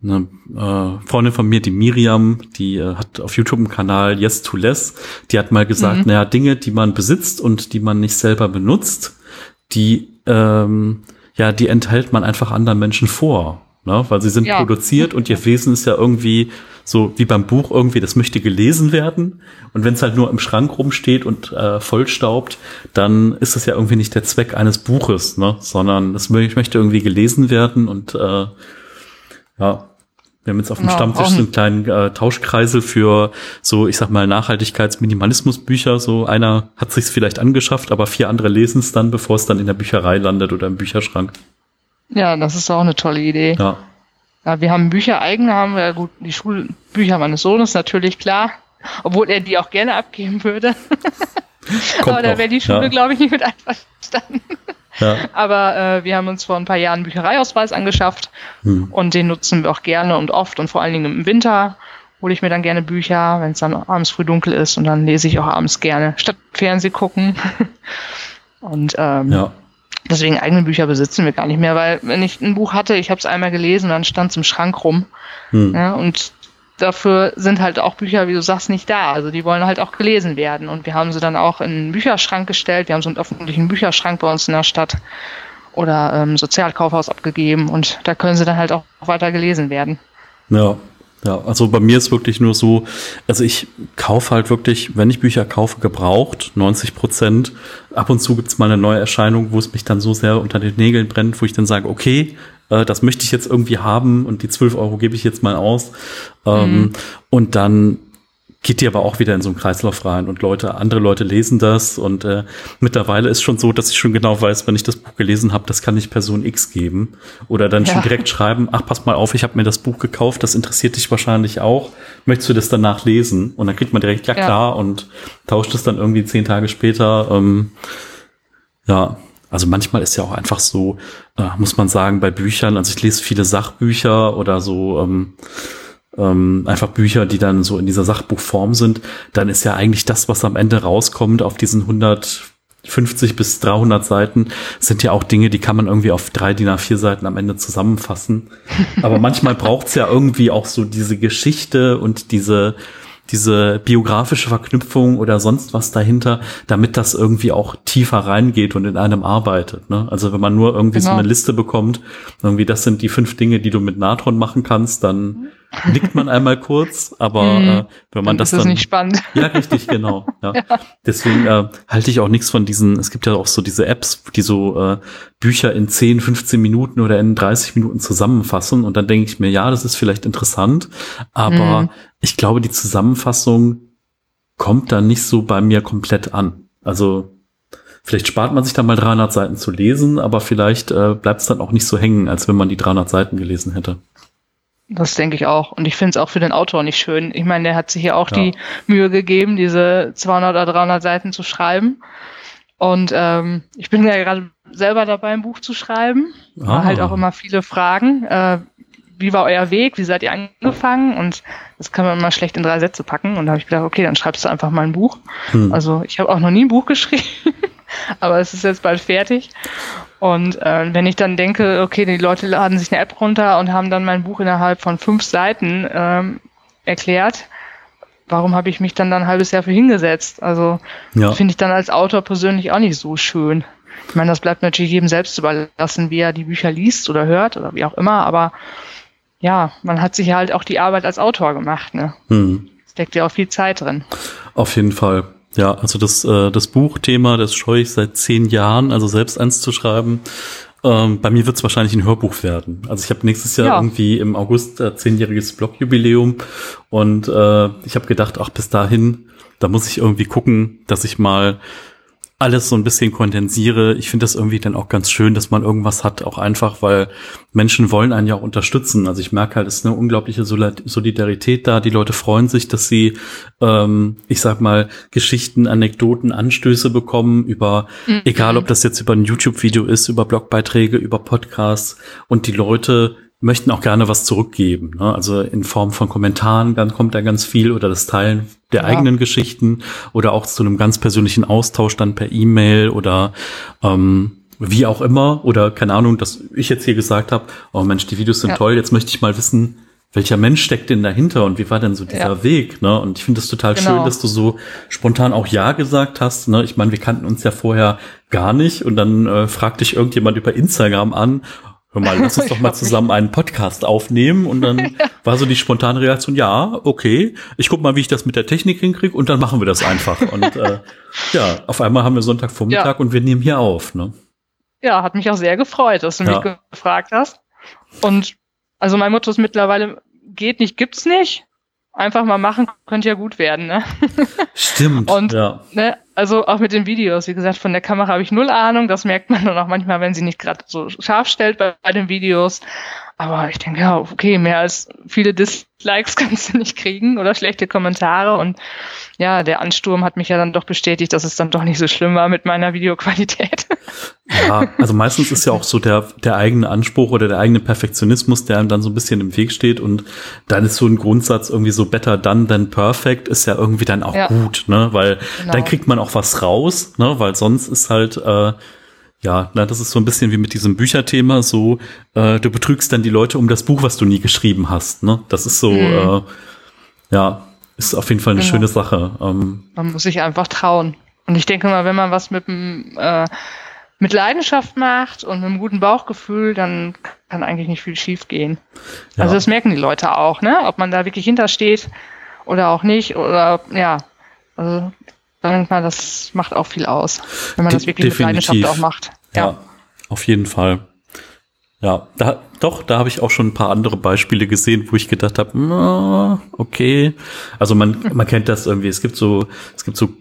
eine äh, Freundin von mir, die Miriam, die äh, hat auf YouTube einen Kanal Yes to Less, die hat mal gesagt, mhm. naja, Dinge, die man besitzt und die man nicht selber benutzt, die ähm, ja, die enthält man einfach anderen Menschen vor ne? weil sie sind ja. produziert und ihr Wesen ist ja irgendwie so wie beim Buch irgendwie, das möchte gelesen werden. Und wenn es halt nur im Schrank rumsteht und äh, vollstaubt, dann ist das ja irgendwie nicht der Zweck eines Buches, ne? sondern es möchte irgendwie gelesen werden und äh, ja, wir haben jetzt auf dem ja, Stammtisch so einen kleinen äh, Tauschkreisel für so, ich sag mal, Nachhaltigkeits-Minimalismus-Bücher. So einer hat sich's vielleicht angeschafft, aber vier andere lesen es dann, bevor es dann in der Bücherei landet oder im Bücherschrank. Ja, das ist auch eine tolle Idee. Ja. ja wir haben Bücher eigen, haben wir gut, die Schulbücher meines Sohnes natürlich klar, obwohl er die auch gerne abgeben würde. Aber da wäre die Schule, ja. glaube ich, nicht mit einverstanden. Ja. Aber äh, wir haben uns vor ein paar Jahren einen Büchereiausweis angeschafft hm. und den nutzen wir auch gerne und oft und vor allen Dingen im Winter hole ich mir dann gerne Bücher, wenn es dann abends früh dunkel ist und dann lese ich auch abends gerne statt Fernseh gucken. und ähm, ja. Deswegen eigene Bücher besitzen wir gar nicht mehr, weil wenn ich ein Buch hatte, ich habe es einmal gelesen, dann stand es im Schrank rum. Hm. Ja, und dafür sind halt auch Bücher, wie du sagst, nicht da. Also die wollen halt auch gelesen werden. Und wir haben sie dann auch in einen Bücherschrank gestellt. Wir haben so einen öffentlichen Bücherschrank bei uns in der Stadt oder ähm, Sozialkaufhaus abgegeben. Und da können sie dann halt auch weiter gelesen werden. Ja, ja, also bei mir ist wirklich nur so, also ich kaufe halt wirklich, wenn ich Bücher kaufe, gebraucht, 90 Prozent. Ab und zu gibt's mal eine neue Erscheinung, wo es mich dann so sehr unter den Nägeln brennt, wo ich dann sage, okay, äh, das möchte ich jetzt irgendwie haben und die 12 Euro gebe ich jetzt mal aus. Ähm, mhm. Und dann geht die aber auch wieder in so einen Kreislauf rein und Leute, andere Leute lesen das und äh, mittlerweile ist schon so, dass ich schon genau weiß, wenn ich das Buch gelesen habe, das kann ich Person X geben oder dann ja. schon direkt schreiben, ach pass mal auf, ich habe mir das Buch gekauft, das interessiert dich wahrscheinlich auch, möchtest du das danach lesen? Und dann kriegt man direkt ja, ja. klar und tauscht es dann irgendwie zehn Tage später. Ähm, ja, also manchmal ist ja auch einfach so, äh, muss man sagen, bei Büchern, also ich lese viele Sachbücher oder so ähm, ähm, einfach Bücher, die dann so in dieser Sachbuchform sind, dann ist ja eigentlich das, was am Ende rauskommt auf diesen 150 bis 300 Seiten, sind ja auch Dinge, die kann man irgendwie auf drei DIN A4 Seiten am Ende zusammenfassen. Aber manchmal braucht's ja irgendwie auch so diese Geschichte und diese diese biografische Verknüpfung oder sonst was dahinter, damit das irgendwie auch tiefer reingeht und in einem arbeitet. Ne? Also wenn man nur irgendwie genau. so eine Liste bekommt, irgendwie das sind die fünf Dinge, die du mit Natron machen kannst, dann nickt man einmal kurz, aber mhm. äh, wenn man dann das ist dann nicht spannend. Ja, richtig, genau. Ja. ja. Deswegen äh, halte ich auch nichts von diesen. Es gibt ja auch so diese Apps, die so äh, Bücher in 10, 15 Minuten oder in 30 Minuten zusammenfassen und dann denke ich mir, ja, das ist vielleicht interessant, aber mhm. ich glaube, die Zusammenfassung kommt dann nicht so bei mir komplett an. Also Vielleicht spart man sich dann mal 300 Seiten zu lesen, aber vielleicht äh, bleibt es dann auch nicht so hängen, als wenn man die 300 Seiten gelesen hätte. Das denke ich auch. Und ich finde es auch für den Autor nicht schön. Ich meine, der hat sich hier auch ja. die Mühe gegeben, diese 200 oder 300 Seiten zu schreiben. Und ähm, ich bin ja gerade selber dabei, ein Buch zu schreiben. Ah. War halt auch immer viele Fragen. Äh, wie war euer Weg? Wie seid ihr angefangen? Und das kann man immer schlecht in drei Sätze packen. Und da habe ich gedacht, okay, dann schreibst du einfach mal ein Buch. Hm. Also ich habe auch noch nie ein Buch geschrieben, aber es ist jetzt bald fertig. Und äh, wenn ich dann denke, okay, die Leute laden sich eine App runter und haben dann mein Buch innerhalb von fünf Seiten ähm, erklärt, warum habe ich mich dann, dann ein halbes Jahr für hingesetzt? Also ja. finde ich dann als Autor persönlich auch nicht so schön. Ich meine, das bleibt natürlich jedem selbst überlassen, wie er die Bücher liest oder hört oder wie auch immer, aber ja, man hat sich halt auch die Arbeit als Autor gemacht, ne? Hm. Steckt ja auch viel Zeit drin. Auf jeden Fall. Ja, also das, äh, das Buchthema, das scheue ich seit zehn Jahren, also selbst eins zu schreiben. Ähm, bei mir wird es wahrscheinlich ein Hörbuch werden. Also ich habe nächstes Jahr ja. irgendwie im August äh, zehnjähriges Blogjubiläum und äh, ich habe gedacht, ach bis dahin, da muss ich irgendwie gucken, dass ich mal alles so ein bisschen kondensiere. Ich finde das irgendwie dann auch ganz schön, dass man irgendwas hat, auch einfach, weil Menschen wollen einen ja auch unterstützen. Also ich merke halt, es ist eine unglaubliche Solidarität da. Die Leute freuen sich, dass sie, ähm, ich sag mal, Geschichten, Anekdoten, Anstöße bekommen über, mhm. egal ob das jetzt über ein YouTube-Video ist, über Blogbeiträge, über Podcasts und die Leute möchten auch gerne was zurückgeben. Ne? Also in Form von Kommentaren, dann kommt da ganz viel oder das Teilen der ja. eigenen Geschichten oder auch zu einem ganz persönlichen Austausch dann per E-Mail oder ähm, wie auch immer oder keine Ahnung, dass ich jetzt hier gesagt habe, oh Mensch, die Videos sind ja. toll, jetzt möchte ich mal wissen, welcher Mensch steckt denn dahinter und wie war denn so dieser ja. Weg, ne? Und ich finde es total genau. schön, dass du so spontan auch Ja gesagt hast, ne? Ich meine, wir kannten uns ja vorher gar nicht und dann äh, fragt dich irgendjemand über Instagram an, hör mal, lass uns doch mal zusammen einen Podcast aufnehmen und dann ja. war so die spontane Reaktion, ja, okay, ich guck mal, wie ich das mit der Technik hinkriege und dann machen wir das einfach und äh, ja, auf einmal haben wir Sonntagvormittag ja. und wir nehmen hier auf, ne? Ja, hat mich auch sehr gefreut, dass du mich gefragt hast und also mein Motto ist mittlerweile, geht nicht, gibt's nicht. Einfach mal machen, könnte ja gut werden, ne? Stimmt. Und ja. ne, also auch mit den Videos, wie gesagt, von der Kamera habe ich null Ahnung. Das merkt man dann auch manchmal, wenn sie nicht gerade so scharf stellt bei, bei den Videos. Aber ich denke, ja, okay, mehr als viele Dislikes kannst du nicht kriegen oder schlechte Kommentare. Und ja, der Ansturm hat mich ja dann doch bestätigt, dass es dann doch nicht so schlimm war mit meiner Videoqualität. Ja, also meistens ist ja auch so der, der eigene Anspruch oder der eigene Perfektionismus, der einem dann so ein bisschen im Weg steht. Und dann ist so ein Grundsatz irgendwie so better done than perfect, ist ja irgendwie dann auch ja. gut, ne? Weil genau. dann kriegt man auch was raus, ne? Weil sonst ist halt, äh, ja, na, das ist so ein bisschen wie mit diesem Bücherthema, so, äh, du betrügst dann die Leute um das Buch, was du nie geschrieben hast, ne? Das ist so, mhm. äh, ja, ist auf jeden Fall eine genau. schöne Sache. Ähm, man muss sich einfach trauen. Und ich denke mal, wenn man was mit äh, mit Leidenschaft macht und mit einem guten Bauchgefühl, dann kann eigentlich nicht viel schief gehen. Ja. Also das merken die Leute auch, ne? Ob man da wirklich hintersteht oder auch nicht. Oder ja, also denke mal, das macht auch viel aus, wenn man De das wirklich definitiv. mit Leidenschaft auch macht. Ja. ja, auf jeden Fall. Ja, da, doch, da habe ich auch schon ein paar andere Beispiele gesehen, wo ich gedacht habe, okay. Also man, man kennt das irgendwie. Es gibt so, es gibt so,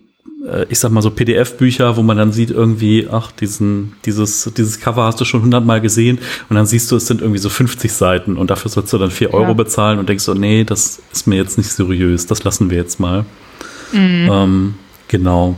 äh, ich sag mal so PDF-Bücher, wo man dann sieht irgendwie, ach, diesen, dieses, dieses Cover hast du schon hundertmal gesehen und dann siehst du, es sind irgendwie so 50 Seiten und dafür sollst du dann vier Euro ja. bezahlen und denkst so, nee, das ist mir jetzt nicht seriös, das lassen wir jetzt mal. Mhm. Ähm, Genau.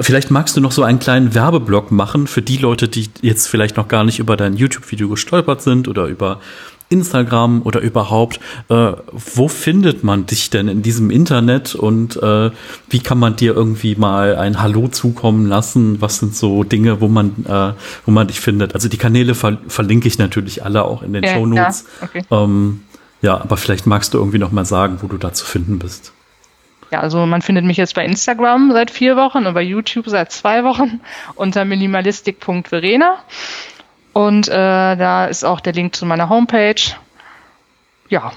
Vielleicht magst du noch so einen kleinen Werbeblock machen für die Leute, die jetzt vielleicht noch gar nicht über dein YouTube-Video gestolpert sind oder über Instagram oder überhaupt. Äh, wo findet man dich denn in diesem Internet und äh, wie kann man dir irgendwie mal ein Hallo zukommen lassen? Was sind so Dinge, wo man, äh, wo man dich findet? Also die Kanäle ver verlinke ich natürlich alle auch in den ja, Show Notes. Ja, okay. ähm, ja, aber vielleicht magst du irgendwie noch mal sagen, wo du da zu finden bist. Ja, also man findet mich jetzt bei Instagram seit vier Wochen und bei YouTube seit zwei Wochen unter minimalistik.verena. Und äh, da ist auch der Link zu meiner Homepage. Ja,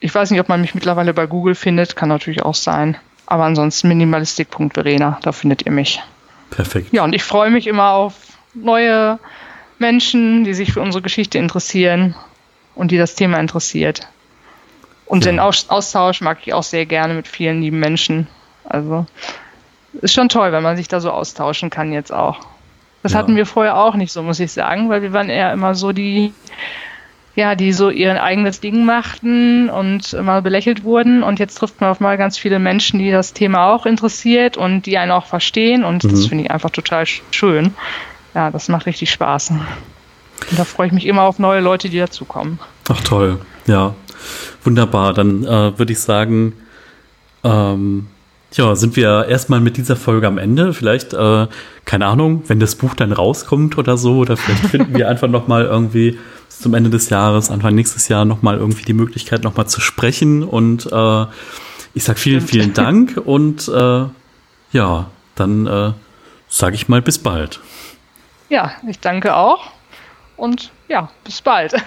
ich weiß nicht, ob man mich mittlerweile bei Google findet, kann natürlich auch sein. Aber ansonsten minimalistik.verena, da findet ihr mich. Perfekt. Ja, und ich freue mich immer auf neue Menschen, die sich für unsere Geschichte interessieren und die das Thema interessiert. Und ja. den Austausch mag ich auch sehr gerne mit vielen lieben Menschen. Also ist schon toll, wenn man sich da so austauschen kann jetzt auch. Das ja. hatten wir vorher auch nicht so, muss ich sagen, weil wir waren eher immer so die, ja, die so ihr eigenes Ding machten und immer belächelt wurden. Und jetzt trifft man auf mal ganz viele Menschen, die das Thema auch interessiert und die einen auch verstehen. Und mhm. das finde ich einfach total schön. Ja, das macht richtig Spaß. Und da freue ich mich immer auf neue Leute, die dazukommen. Ach toll, ja. Wunderbar, dann äh, würde ich sagen, ähm, ja, sind wir erstmal mit dieser Folge am Ende. Vielleicht, äh, keine Ahnung, wenn das Buch dann rauskommt oder so, oder vielleicht finden wir einfach nochmal irgendwie zum Ende des Jahres, Anfang nächstes Jahr nochmal irgendwie die Möglichkeit nochmal zu sprechen. Und äh, ich sag vielen, vielen Dank und äh, ja, dann äh, sage ich mal bis bald. Ja, ich danke auch und ja, bis bald.